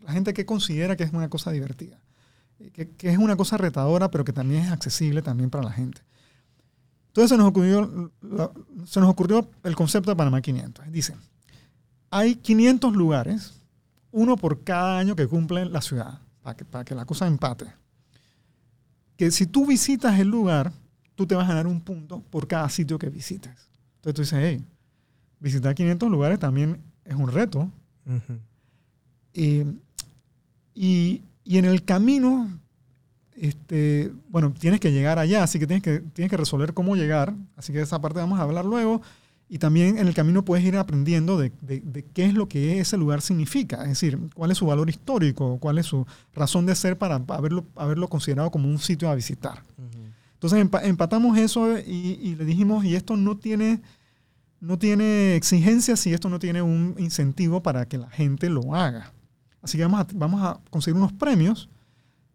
La gente que considera que es una cosa divertida, eh, que, que es una cosa retadora, pero que también es accesible también para la gente. Entonces se nos ocurrió, se nos ocurrió el concepto de Panamá 500. Dice, hay 500 lugares, uno por cada año que cumple la ciudad, para que, para que la cosa empate. Que si tú visitas el lugar, tú te vas a ganar un punto por cada sitio que visites. Entonces tú dices, hey, visitar 500 lugares también es un reto. Ujú. Eh, y, y en el camino, este, bueno, tienes que llegar allá, así que tienes, que tienes que resolver cómo llegar. Así que esa parte vamos a hablar luego. Y también en el camino puedes ir aprendiendo de, de- de qué es lo que ese lugar significa, es decir, cuál es su valor histórico, cuál es su razón de ser para haberlo, haberlo considerado como un sitio a visitar. Entonces empa- empatamos eso y, y le dijimos, y esto no tiene, no tiene exigencias y esto no tiene un incentivo para que la gente lo haga. Así que vamos a, vamos a conseguir unos premios,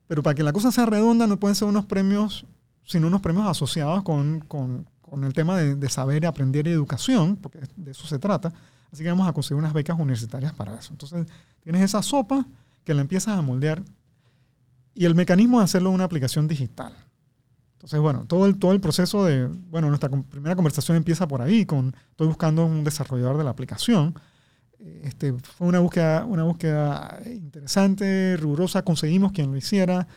pero para que la cosa sea redonda no pueden ser unos premios, sino unos premios asociados con, con- con el tema de, de saber, aprender y educación, porque de eso se trata. Así que vamos a conseguir unas becas universitarias para eso. Entonces tienes esa sopa que la empiezas a moldear y el mecanismo de hacerlo en una aplicación digital. Entonces, bueno, todo el, todo el proceso de, bueno, nuestra primera conversación empieza por ahí, con, estoy buscando un desarrollador de la aplicación. Eh, Este, fue una búsqueda, una búsqueda interesante, rigurosa, conseguimos quien lo hiciera.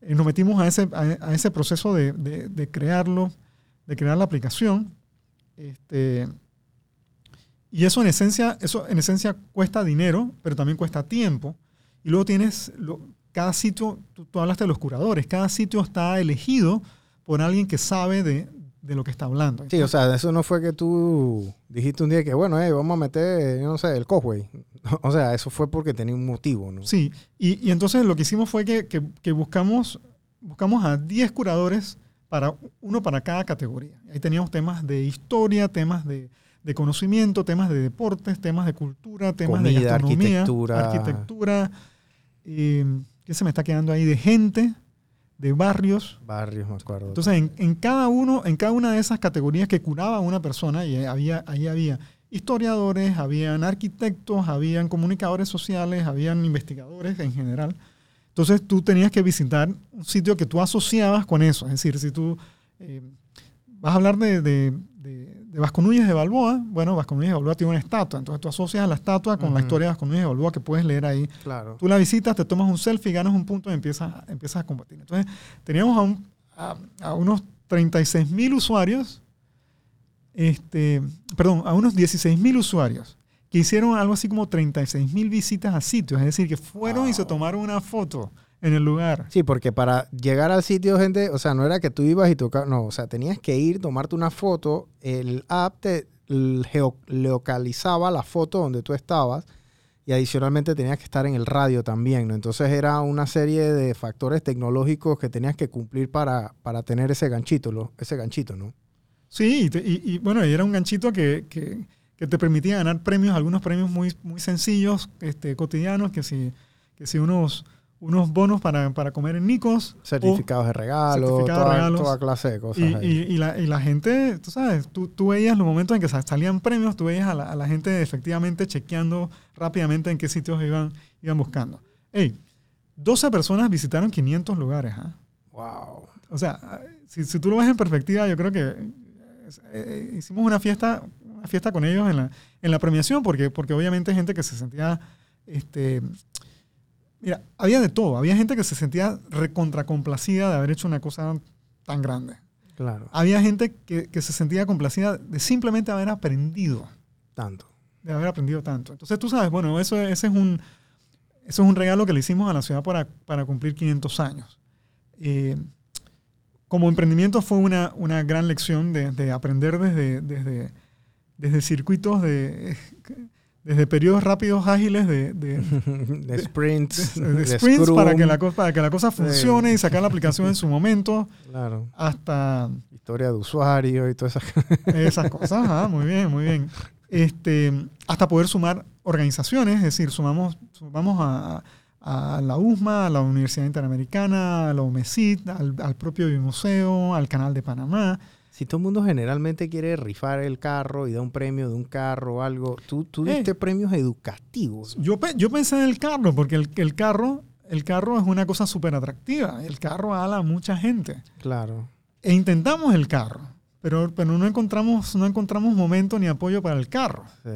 Eh, nos metimos a ese, a, a ese proceso de- de crearlo, de crear la aplicación. Este, y eso en esencia, eso en esencia cuesta dinero, pero también cuesta tiempo. Y luego tienes, lo- cada sitio, tú, tú hablaste de los curadores, cada sitio está elegido por alguien que sabe de, de lo que está hablando. Sí, o sea, eso no fue que tú dijiste un día que, bueno, eh, vamos a meter, yo no sé, el Cosway. O sea, eso fue porque tenía un motivo, ¿no? Sí, y, y entonces lo que hicimos fue que, que- que buscamos, buscamos a 10 curadores, para, uno para cada categoría. Ahí teníamos temas de historia, temas de, de conocimiento, temas de deportes, temas de cultura, temas de Comida, gastronomía, arquitectura. arquitectura, eh, ¿qué se me está quedando ahí? De gente, de barrios. Barrios, me acuerdo. Entonces, en, en cada uno, en cada una de esas categorías que curaba una persona, y había, ahí había historiadores, habían arquitectos, habían comunicadores sociales, habían investigadores en general. Entonces, tú tenías que visitar un sitio que tú asociabas con eso. Es decir, si tú eh, vas a hablar de, de, de, de Vasco Núñez de Balboa, bueno, Vasco Núñez de Balboa tiene una estatua. Entonces, tú asocias la estatua con la historia de Vasco Núñez de Balboa que puedes leer ahí claro. Tú la visitas, te tomas un selfie, ganas un punto y empiezas, empiezas a combatir. Entonces, teníamos a, un- a- a unos 36 mil usuarios, este, perdón, a unos 16 mil usuarios que hicieron algo así como 36 mil visitas a sitios. Es decir, que fueron y se tomaron una foto en el lugar. Sí, porque para llegar al sitio, gente, o sea, no era que tú ibas y tocabas, no, o sea, tenías que ir, tomarte una foto, el app te localizaba la foto donde tú estabas y adicionalmente tenías que estar en el radio también, ¿no? Entonces era una serie de factores tecnológicos que tenías que cumplir para, para tener ese ganchito, ese ganchito, ¿no? Sí, y, te- y- y, bueno, y era un ganchito que, que- que te permitía ganar premios, algunos premios muy, muy sencillos, este, cotidianos, que si, que si unos, unos bonos para, para comer en Nicos. Certificados de regalo, certificados de toda, regalos. toda clase de cosas. y, ahí. y- y la, y la gente, tú sabes, tú, tú veías los momentos en que sa- salían premios, tú veías a la, a la gente efectivamente chequeando rápidamente en qué sitios iban, iban buscando. Hey, 12 personas visitaron 500 lugares. ¿ah? Wow. O sea, si, si tú lo ves en perspectiva, yo creo que eh, eh, hicimos una fiesta, una fiesta con ellos en la, en la premiación, porque, porque obviamente gente que se sentía, este, mira, había de todo, había gente que se sentía recontracomplacida de haber hecho una cosa tan grande. Claro, Había gente que, que se sentía complacida de simplemente haber aprendido, tanto. de haber aprendido tanto. Entonces tú sabes, bueno, eso, ese es un, eso es un regalo que le hicimos a la ciudad para, para cumplir 500 años. Eh, como emprendimiento fue una, una gran lección de, de aprender desde, desde, desde circuitos, de, desde periodos rápidos, ágiles, de, de, de sprints, de de sprints para que, la, para que la cosa funcione y sacar la aplicación en su momento, Claro, hasta historia de usuario y todas esas esas cosas. Ah, muy bien, muy bien. Este, hasta poder sumar organizaciones, es decir, sumamos, sumamos a, a la USMA, a la Universidad Interamericana, a la UMESIT, al, al propio Bimuseo, al Canal de Panamá. Si todo el mundo generalmente quiere rifar el carro y da un premio de un carro o algo, tú, tú Eh. diste premios educativos. Yo, yo pensé en el carro, porque el, el carro, el carro es una cosa súper atractiva. El carro ala a mucha gente. Claro. E intentamos el carro, pero, pero no, encontramos, no encontramos momento ni apoyo para el carro. Sí.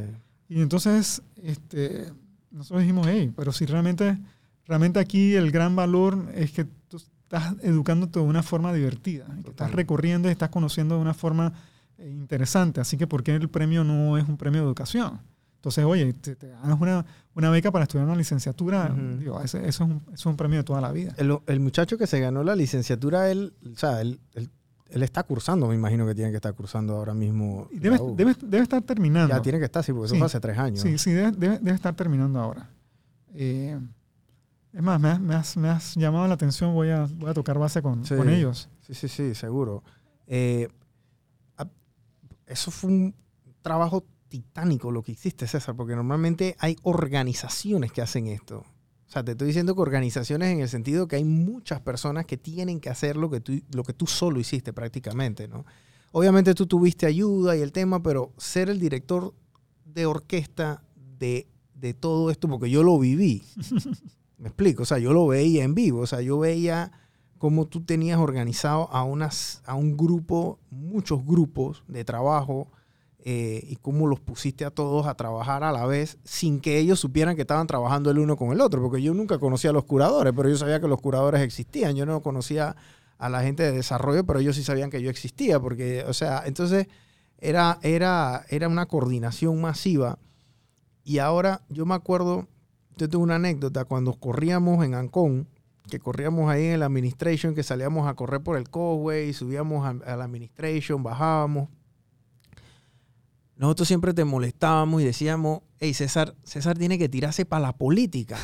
Y entonces este, nosotros dijimos, hey, pero si realmente, realmente aquí el gran valor es que tú estás educándote de una forma divertida, que estás recorriendo y estás conociendo de una forma eh, interesante. Así que, ¿por qué el premio no es un premio de educación? Entonces, oye, te, te ganas una, una beca para estudiar una licenciatura, digo, ese- eso, es un, eso es un premio de toda la vida. El, el muchacho que se ganó la licenciatura, él, o sea, él, él, él está cursando, me imagino que tiene que estar cursando ahora mismo. Debe, debe, debe estar terminando. ya tiene que estar, sí, porque eso fue hace tres años. Sí, sí, debe, debe- debe estar terminando ahora. Eh, es más, me has, me has- me has llamado la atención, voy a, voy a tocar base con, Sí. con ellos. Sí, sí, sí, seguro. Eh, eso fue un trabajo titánico lo que hiciste, César, porque normalmente hay organizaciones que hacen esto. O sea, te estoy diciendo que organizaciones en el sentido que hay muchas personas que tienen que hacer lo que tú, lo que tú solo hiciste prácticamente, ¿no? Obviamente tú tuviste ayuda y el tema, pero ser el director de orquesta de, de todo esto, porque yo lo viví. Me explico, o sea, yo lo veía en vivo, o sea, yo veía cómo tú tenías organizado a, unas, a un grupo, muchos grupos de trabajo, eh, y cómo los pusiste a todos a trabajar a la vez sin que ellos supieran que estaban trabajando el uno con el otro, porque yo nunca conocía a los curadores, pero yo sabía que los curadores existían, yo no conocía a la gente de desarrollo, pero ellos sí sabían que yo existía, porque, o sea, entonces era, era, era una coordinación masiva. Y ahora yo me acuerdo, yo tengo una anécdota, cuando corríamos en Ancón, que corríamos ahí en el administration, que salíamos a correr por el causeway, subíamos a, a la administration, bajábamos. Nosotros siempre te molestábamos y decíamos, hey César, César tiene que tirarse para la política.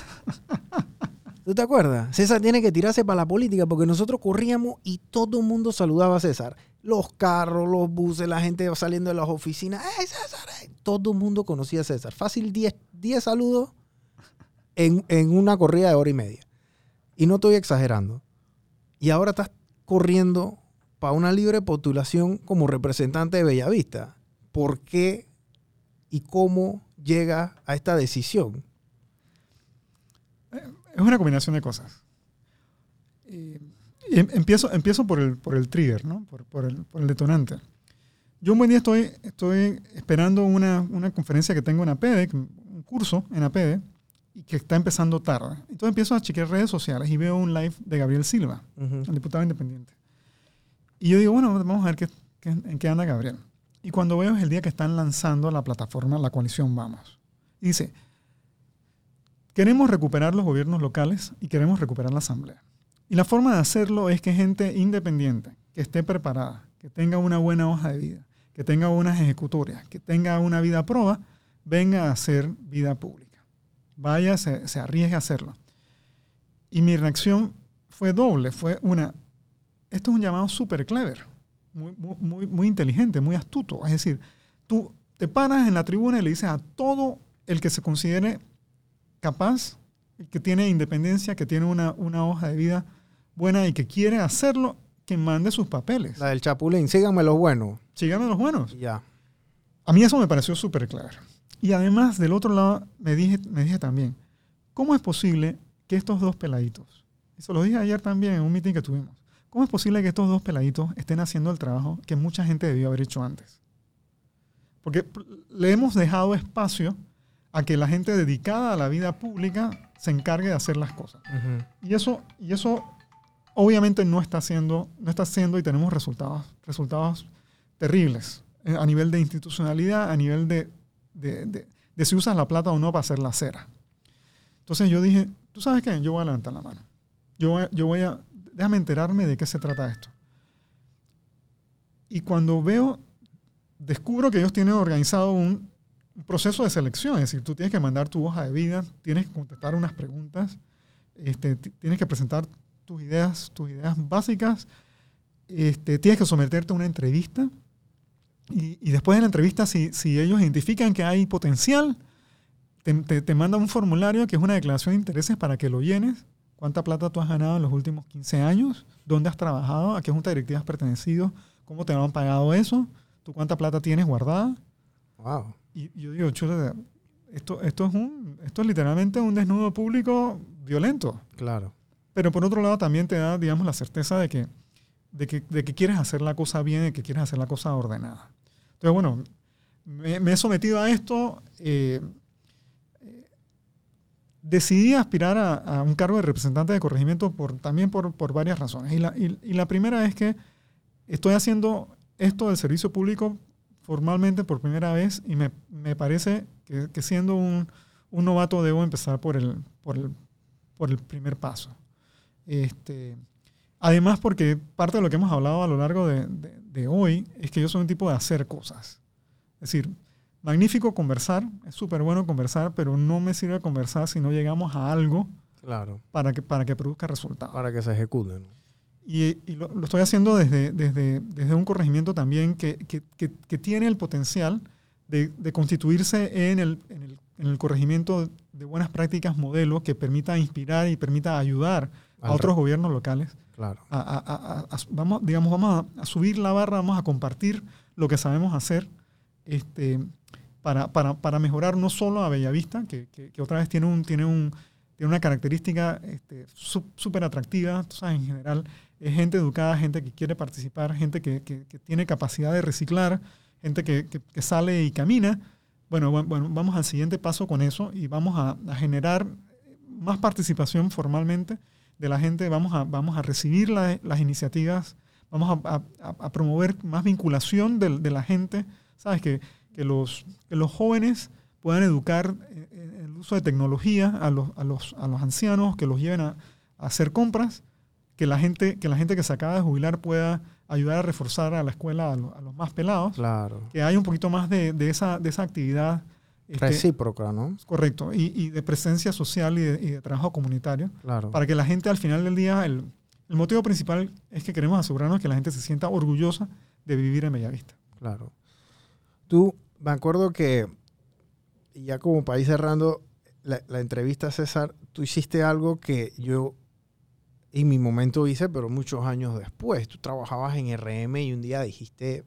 ¿Tú te acuerdas? César tiene que tirarse para la política porque nosotros corríamos y todo el mundo saludaba a César. Los carros, los buses, la gente saliendo de las oficinas. ¡Hey, César! hey! Todo el mundo conocía a César. Fácil 10, 10 saludos en, en una corrida de hora y media. Y no estoy exagerando. Y ahora estás corriendo para una libre postulación como representante de Bellavista. ¿Por qué y cómo llega a esta decisión? Es una combinación de cosas. Eh, em- empiezo, empiezo por el, por el trigger, ¿no? por, por el, por el detonante. Yo un buen día estoy, estoy esperando una, una conferencia que tengo en APEDE, un curso en APEDE, y que está empezando tarde. Entonces empiezo a chequear redes sociales y veo un live de Gabriel Silva, Ujú. el diputado independiente. Y yo digo, bueno, vamos a ver qué, qué- en qué anda Gabriel. Y cuando veo es el día que están lanzando la plataforma, la coalición Vamos. Y dice, queremos recuperar los gobiernos locales y queremos recuperar la asamblea. Y la forma de hacerlo es que gente independiente, que esté preparada, que tenga una buena hoja de vida, que tenga unas ejecutorias, que tenga una vida proba, venga a hacer vida pública. Vaya, se, se arriesgue a hacerlo. Y mi reacción fue doble, fue una, esto es un llamado súper clever, muy, muy, muy inteligente, muy astuto. Es decir, tú te paras en la tribuna y le dices a todo el que se considere capaz, que tiene independencia, que tiene una, una hoja de vida buena y que quiere hacerlo, que mande sus papeles. La del Chapulín, síganme los buenos. Síganme los buenos. Ya. A mí eso me pareció súper claro. Y además, del otro lado, me dije, me dije también, ¿cómo es posible que estos dos peladitos, eso lo dije ayer también en un meeting que tuvimos, ¿cómo es posible que estos dos peladitos estén haciendo el trabajo que mucha gente debió haber hecho antes? Porque le hemos dejado espacio a que la gente dedicada a la vida pública se encargue de hacer las cosas. Y eso, y eso obviamente no está haciendo, no está haciendo y tenemos resultados, resultados terribles eh, a nivel de institucionalidad, a nivel de, de, si usas la plata o no para hacer la cera. Entonces yo dije, ¿tú sabes qué? Yo voy a levantar la mano. Yo voy, yo voy a, déjame enterarme de qué se trata esto. Y cuando veo, descubro que ellos tienen organizado un, un proceso de selección, es decir, tú tienes que mandar tu hoja de vida, tienes que contestar unas preguntas, este, tienes que presentar tus ideas, tus ideas básicas, este, tienes que someterte a una entrevista y, y después de la entrevista, si, si, ellos identifican que hay potencial, te, te, te mandan un formulario que es una declaración de intereses para que lo llenes. ¿Cuánta plata tú has ganado en los últimos 15 años? ¿Dónde has trabajado? ¿A qué junta directiva has pertenecido? ¿Cómo te han pagado eso? ¿Tú cuánta plata tienes guardada? Wow. Y yo digo, chulo, esto, esto, es un, esto es literalmente un desnudo público violento. Claro. Pero por otro lado también te da, digamos, la certeza de que, de que, de que quieres hacer la cosa bien, de que quieres hacer la cosa ordenada. Entonces, bueno, me, he sometido a esto. Eh, decidí aspirar a, un cargo de representante de corregimiento también por, varias razones. Y la, primera es que estoy haciendo esto del servicio público formalmente por primera vez y me, parece que, siendo un, novato debo empezar por el, por el, por el primer paso. Este, además, porque parte de lo que hemos hablado a lo largo de, de, de, hoy es que yo soy un tipo de hacer cosas. Es decir, magnífico conversar, es súper bueno conversar, pero no me sirve conversar si no llegamos a algo claro. para, que, para que produzca resultados. Para que se ejecuten. Y, y lo, lo, estoy haciendo desde, desde, desde un corregimiento también que, que, que, que tiene el potencial de, de constituirse en el, en, el, en el, corregimiento de buenas prácticas modelo que permita inspirar y permita ayudar a otros gobiernos locales. Claro. Vamos, digamos, vamos a, subir la barra, vamos a compartir lo que sabemos hacer este, para, para, para mejorar no solo a Bellavista, que, que, otra vez tiene, un, tiene, un, tiene una característica este, súper atractiva, tú sabes, en general es gente educada, gente que quiere participar, gente que, que, que tiene capacidad de reciclar, gente que, que, sale y camina. Bueno, bueno, vamos al siguiente paso con eso y vamos a, generar más participación formalmente de la gente, vamos a, vamos a recibir la, las iniciativas, vamos a, a promover más vinculación de, de, la gente, ¿sabes? Que, que, los, que los jóvenes puedan educar en el uso de tecnología a los, a los, a los ancianos, que los lleven a, a hacer compras que la gente que la gente que se acaba de jubilar pueda ayudar a reforzar a la escuela a, lo, a los más pelados. Claro. Que hay un poquito más de, de esa, de esa actividad. Este, Recíproca, ¿no? Correcto. Y, y de presencia social y de, y de, trabajo comunitario. Claro. Para que la gente al final del día, el, el, motivo principal es que queremos asegurarnos que la gente se sienta orgullosa de vivir en Bellavista. Claro. Tú, me acuerdo que, ya como ir cerrando la, la entrevista, César, tú hiciste algo que yo en mi momento hice, pero muchos años después. Tú trabajabas en RM y un día dijiste,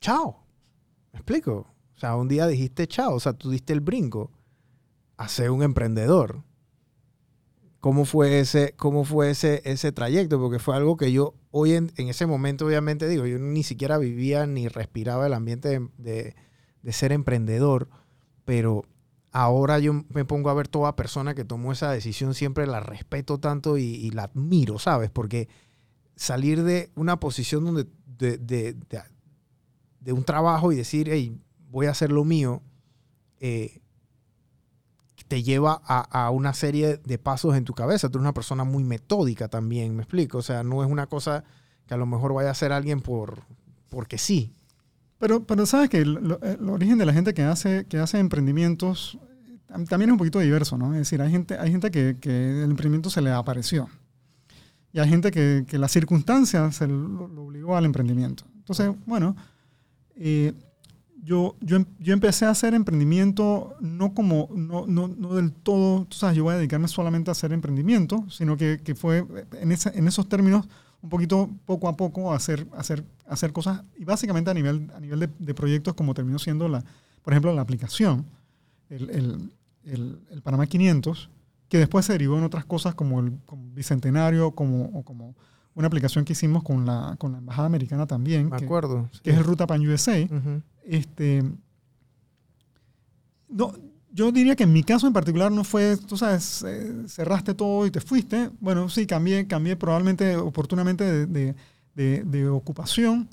chao. ¿Me explico? O sea, un día dijiste chao. O sea, tú diste el brinco a ser un emprendedor. ¿Cómo fue ese, cómo fue ese, ese trayecto? Porque fue algo que yo hoy en, ese momento, obviamente, digo, yo ni siquiera vivía ni respiraba el ambiente de, de, ser emprendedor, pero ahora yo me pongo a ver toda persona que tomó esa decisión, siempre la respeto tanto y, la admiro, ¿sabes? Porque salir de una posición donde de, de, de, de, un trabajo y decir, hey, voy a hacer lo mío, eh, te lleva a, una serie de pasos en tu cabeza. Tú eres una persona muy metódica también, me explico. O sea, no es una cosa que a lo mejor vaya a hacer alguien por, porque sí. Pero, pero sabes que el, origen de la gente que hace, que hace emprendimientos tam- también es un poquito diverso, ¿no? Es decir, hay gente, hay gente que, que el emprendimiento se le apareció. Y hay gente que, que las circunstancias se lo, lo obligó al emprendimiento. Entonces, bueno, eh, yo, yo, em- yo empecé a hacer emprendimiento no como, no, no, no del todo, tú sabes, yo voy a dedicarme solamente a hacer emprendimiento, sino que, que fue en, ese- en esos términos un poquito poco a poco hacer, hacer, hacer cosas y básicamente a nivel, a nivel de, de proyectos como terminó siendo la, por ejemplo, la aplicación, el, el, el, el Panamá 500, que después se derivó en otras cosas como el como Bicentenario, como, o como una aplicación que hicimos con la, con la Embajada Americana también, Me que, acuerdo. que es el Ruta Pan USA. Ujú. Este, no, yo diría que en mi caso en particular no fue, tú sabes, eh, cerraste todo y te fuiste. Bueno, sí, cambié, cambié probablemente oportunamente de, de- de- de ocupación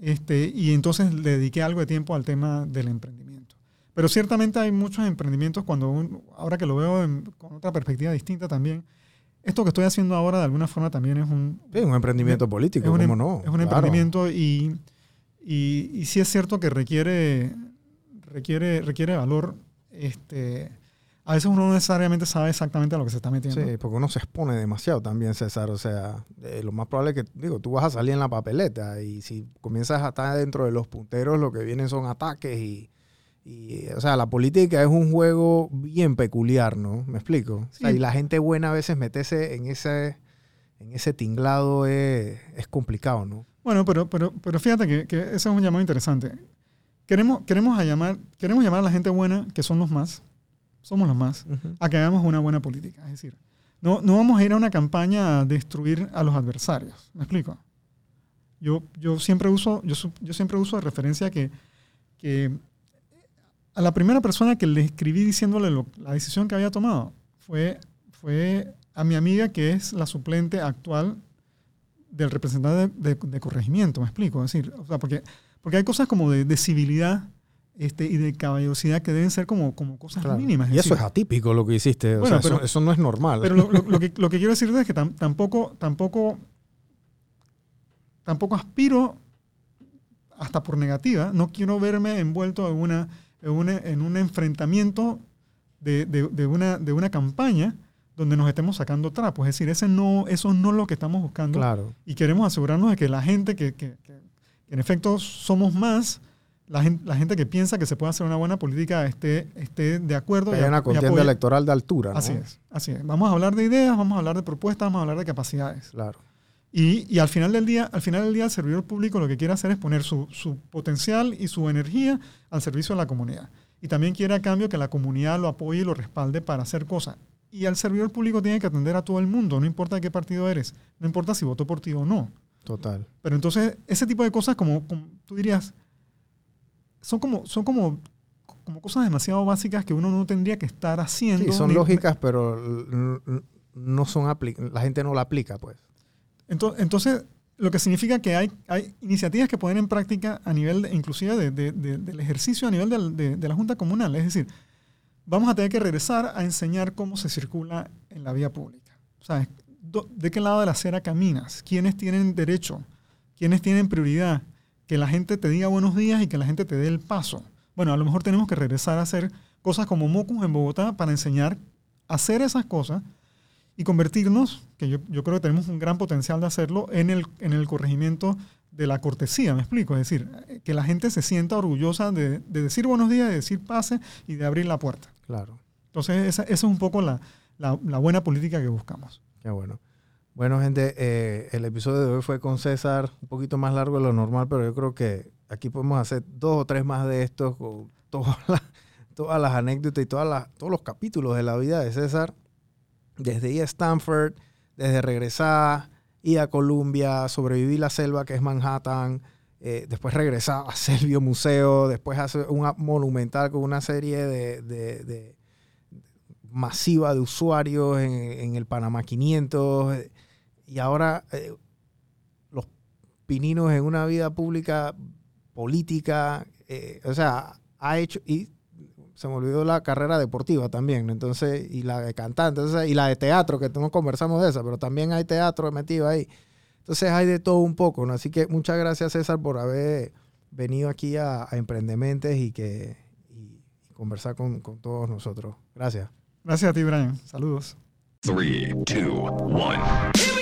este, y entonces le dediqué algo de tiempo al tema del emprendimiento. Pero ciertamente hay muchos emprendimientos cuando, un- ahora que lo veo en- con otra perspectiva distinta también, esto que estoy haciendo ahora de alguna forma también es un, Sí, un emprendimiento político, es un, ¿cómo em- no? Es un Claro. emprendimiento y, y, y sí es cierto que requiere, requiere, requiere valor. Este, a veces uno no necesariamente sabe exactamente a lo que se está metiendo. Sí, porque uno se expone demasiado también, César. O sea, eh, lo más probable es que, digo, tú vas a salir en la papeleta y si comienzas a estar dentro de los punteros, lo que vienen son ataques y, y, o sea, la política es un juego bien peculiar, ¿no? ¿Me explico? O sea, Sí. y la gente buena a veces meterse en ese, en ese tinglado es, es complicado, ¿no? Bueno, pero, pero, pero fíjate que, que ese es un llamado interesante. Queremos, queremos, a llamar, queremos llamar a la gente buena, que son los más, somos los más, a que hagamos una buena política. Es decir, no, no vamos a ir a una campaña a destruir a los adversarios. ¿Me explico? Yo, yo, siempre, uso, yo, yo siempre uso de referencia que, que a la primera persona que le escribí diciéndole lo- la decisión que había tomado fue, fue a mi amiga que es la suplente actual del representante de, de- de corregimiento, me explico. Es decir, o sea, porque, porque hay cosas como de, de civilidad este, y de caballerosidad que deben ser como, como cosas Claro. mínimas. Y eso es atípico lo que hiciste. O sea, eso- no es normal. pero lo, lo- lo que, lo que quiero decirte es que tam- tampoco, tampoco, tampoco aspiro, hasta por negativa, no quiero verme envuelto en, una, en, una- en un enfrentamiento de, de- de una, de una campaña donde nos estemos sacando trapos. Es decir, ese no, eso no es lo que estamos buscando. claro. Y queremos asegurarnos de que la gente que, que- que- en efecto somos más, la gente, la gente que piensa que se puede hacer una buena política esté, esté de acuerdo Que y haya una contienda electoral de altura, ¿no? Así es, así es. Vamos a hablar de ideas, vamos a hablar de propuestas, vamos a hablar de capacidades. Claro. Y, y al final del día, al final del día, el servidor público lo que quiere hacer es poner su, su potencial y su energía al servicio de la comunidad. Y también quiere a cambio que la comunidad lo apoye y lo respalde para hacer cosas. Y el servidor público tiene que atender a todo el mundo, no importa de qué partido eres, no importa si votó por ti o no. Total. Pero entonces, ese tipo de cosas, como, como tú dirías, son como, son como, como cosas demasiado básicas que uno no tendría que estar haciendo. Sí, son ni- lógicas, pero no son apli- la gente no la aplica, pues. Ento- Entonces, lo que significa que hay, hay iniciativas que ponen en práctica a nivel, de- inclusive de- de- de- del ejercicio a nivel de la Junta Comunal. Es decir, vamos a tener que regresar a enseñar cómo se circula en la vía pública. ¿Sabes? ¿De qué lado de la acera caminas? ¿Quiénes tienen derecho? ¿Quiénes tienen prioridad? Que la gente te diga buenos días y que la gente te dé el paso. Bueno, a lo mejor tenemos que regresar a hacer cosas como Mocus en Bogotá para enseñar a hacer esas cosas y convertirnos, que yo, yo creo que tenemos un gran potencial de hacerlo, en el, en el corregimiento de la cortesía, me explico, es decir, eh, que la gente se sienta orgullosa de decir buenos días, de decir pase y de abrir la puerta. Claro. Entonces, esa, esa es un poco la, la- la buena política que buscamos. Qué bueno. Bueno, gente, eh, el episodio de hoy fue con César, un poquito más largo de lo normal, pero yo creo que aquí podemos hacer dos o tres más de estos con todas las, todas las anécdotas y todas las, todos los capítulos de la vida de César, desde ir a Stanford, desde regresar, ir a Columbia, sobrevivir la selva que es Manhattan, eh, después regresar a Selvio Museo, después hacer un monumental con una serie de, de- masiva de usuarios en, el Panamá 500 eh, y ahora eh, los pininos en una vida pública política, o sea, ha hecho y se me olvidó la carrera deportiva también, entonces y la de cantante, y la de teatro que no conversamos de esa, pero también hay teatro metido ahí. Entonces hay de todo un poco, ¿no? Así que muchas gracias César por haber venido aquí a, a Emprendementes y que y conversar con, con todos nosotros. Gracias. Gracias a ti, Brian. Saludos. 3, 2, 1.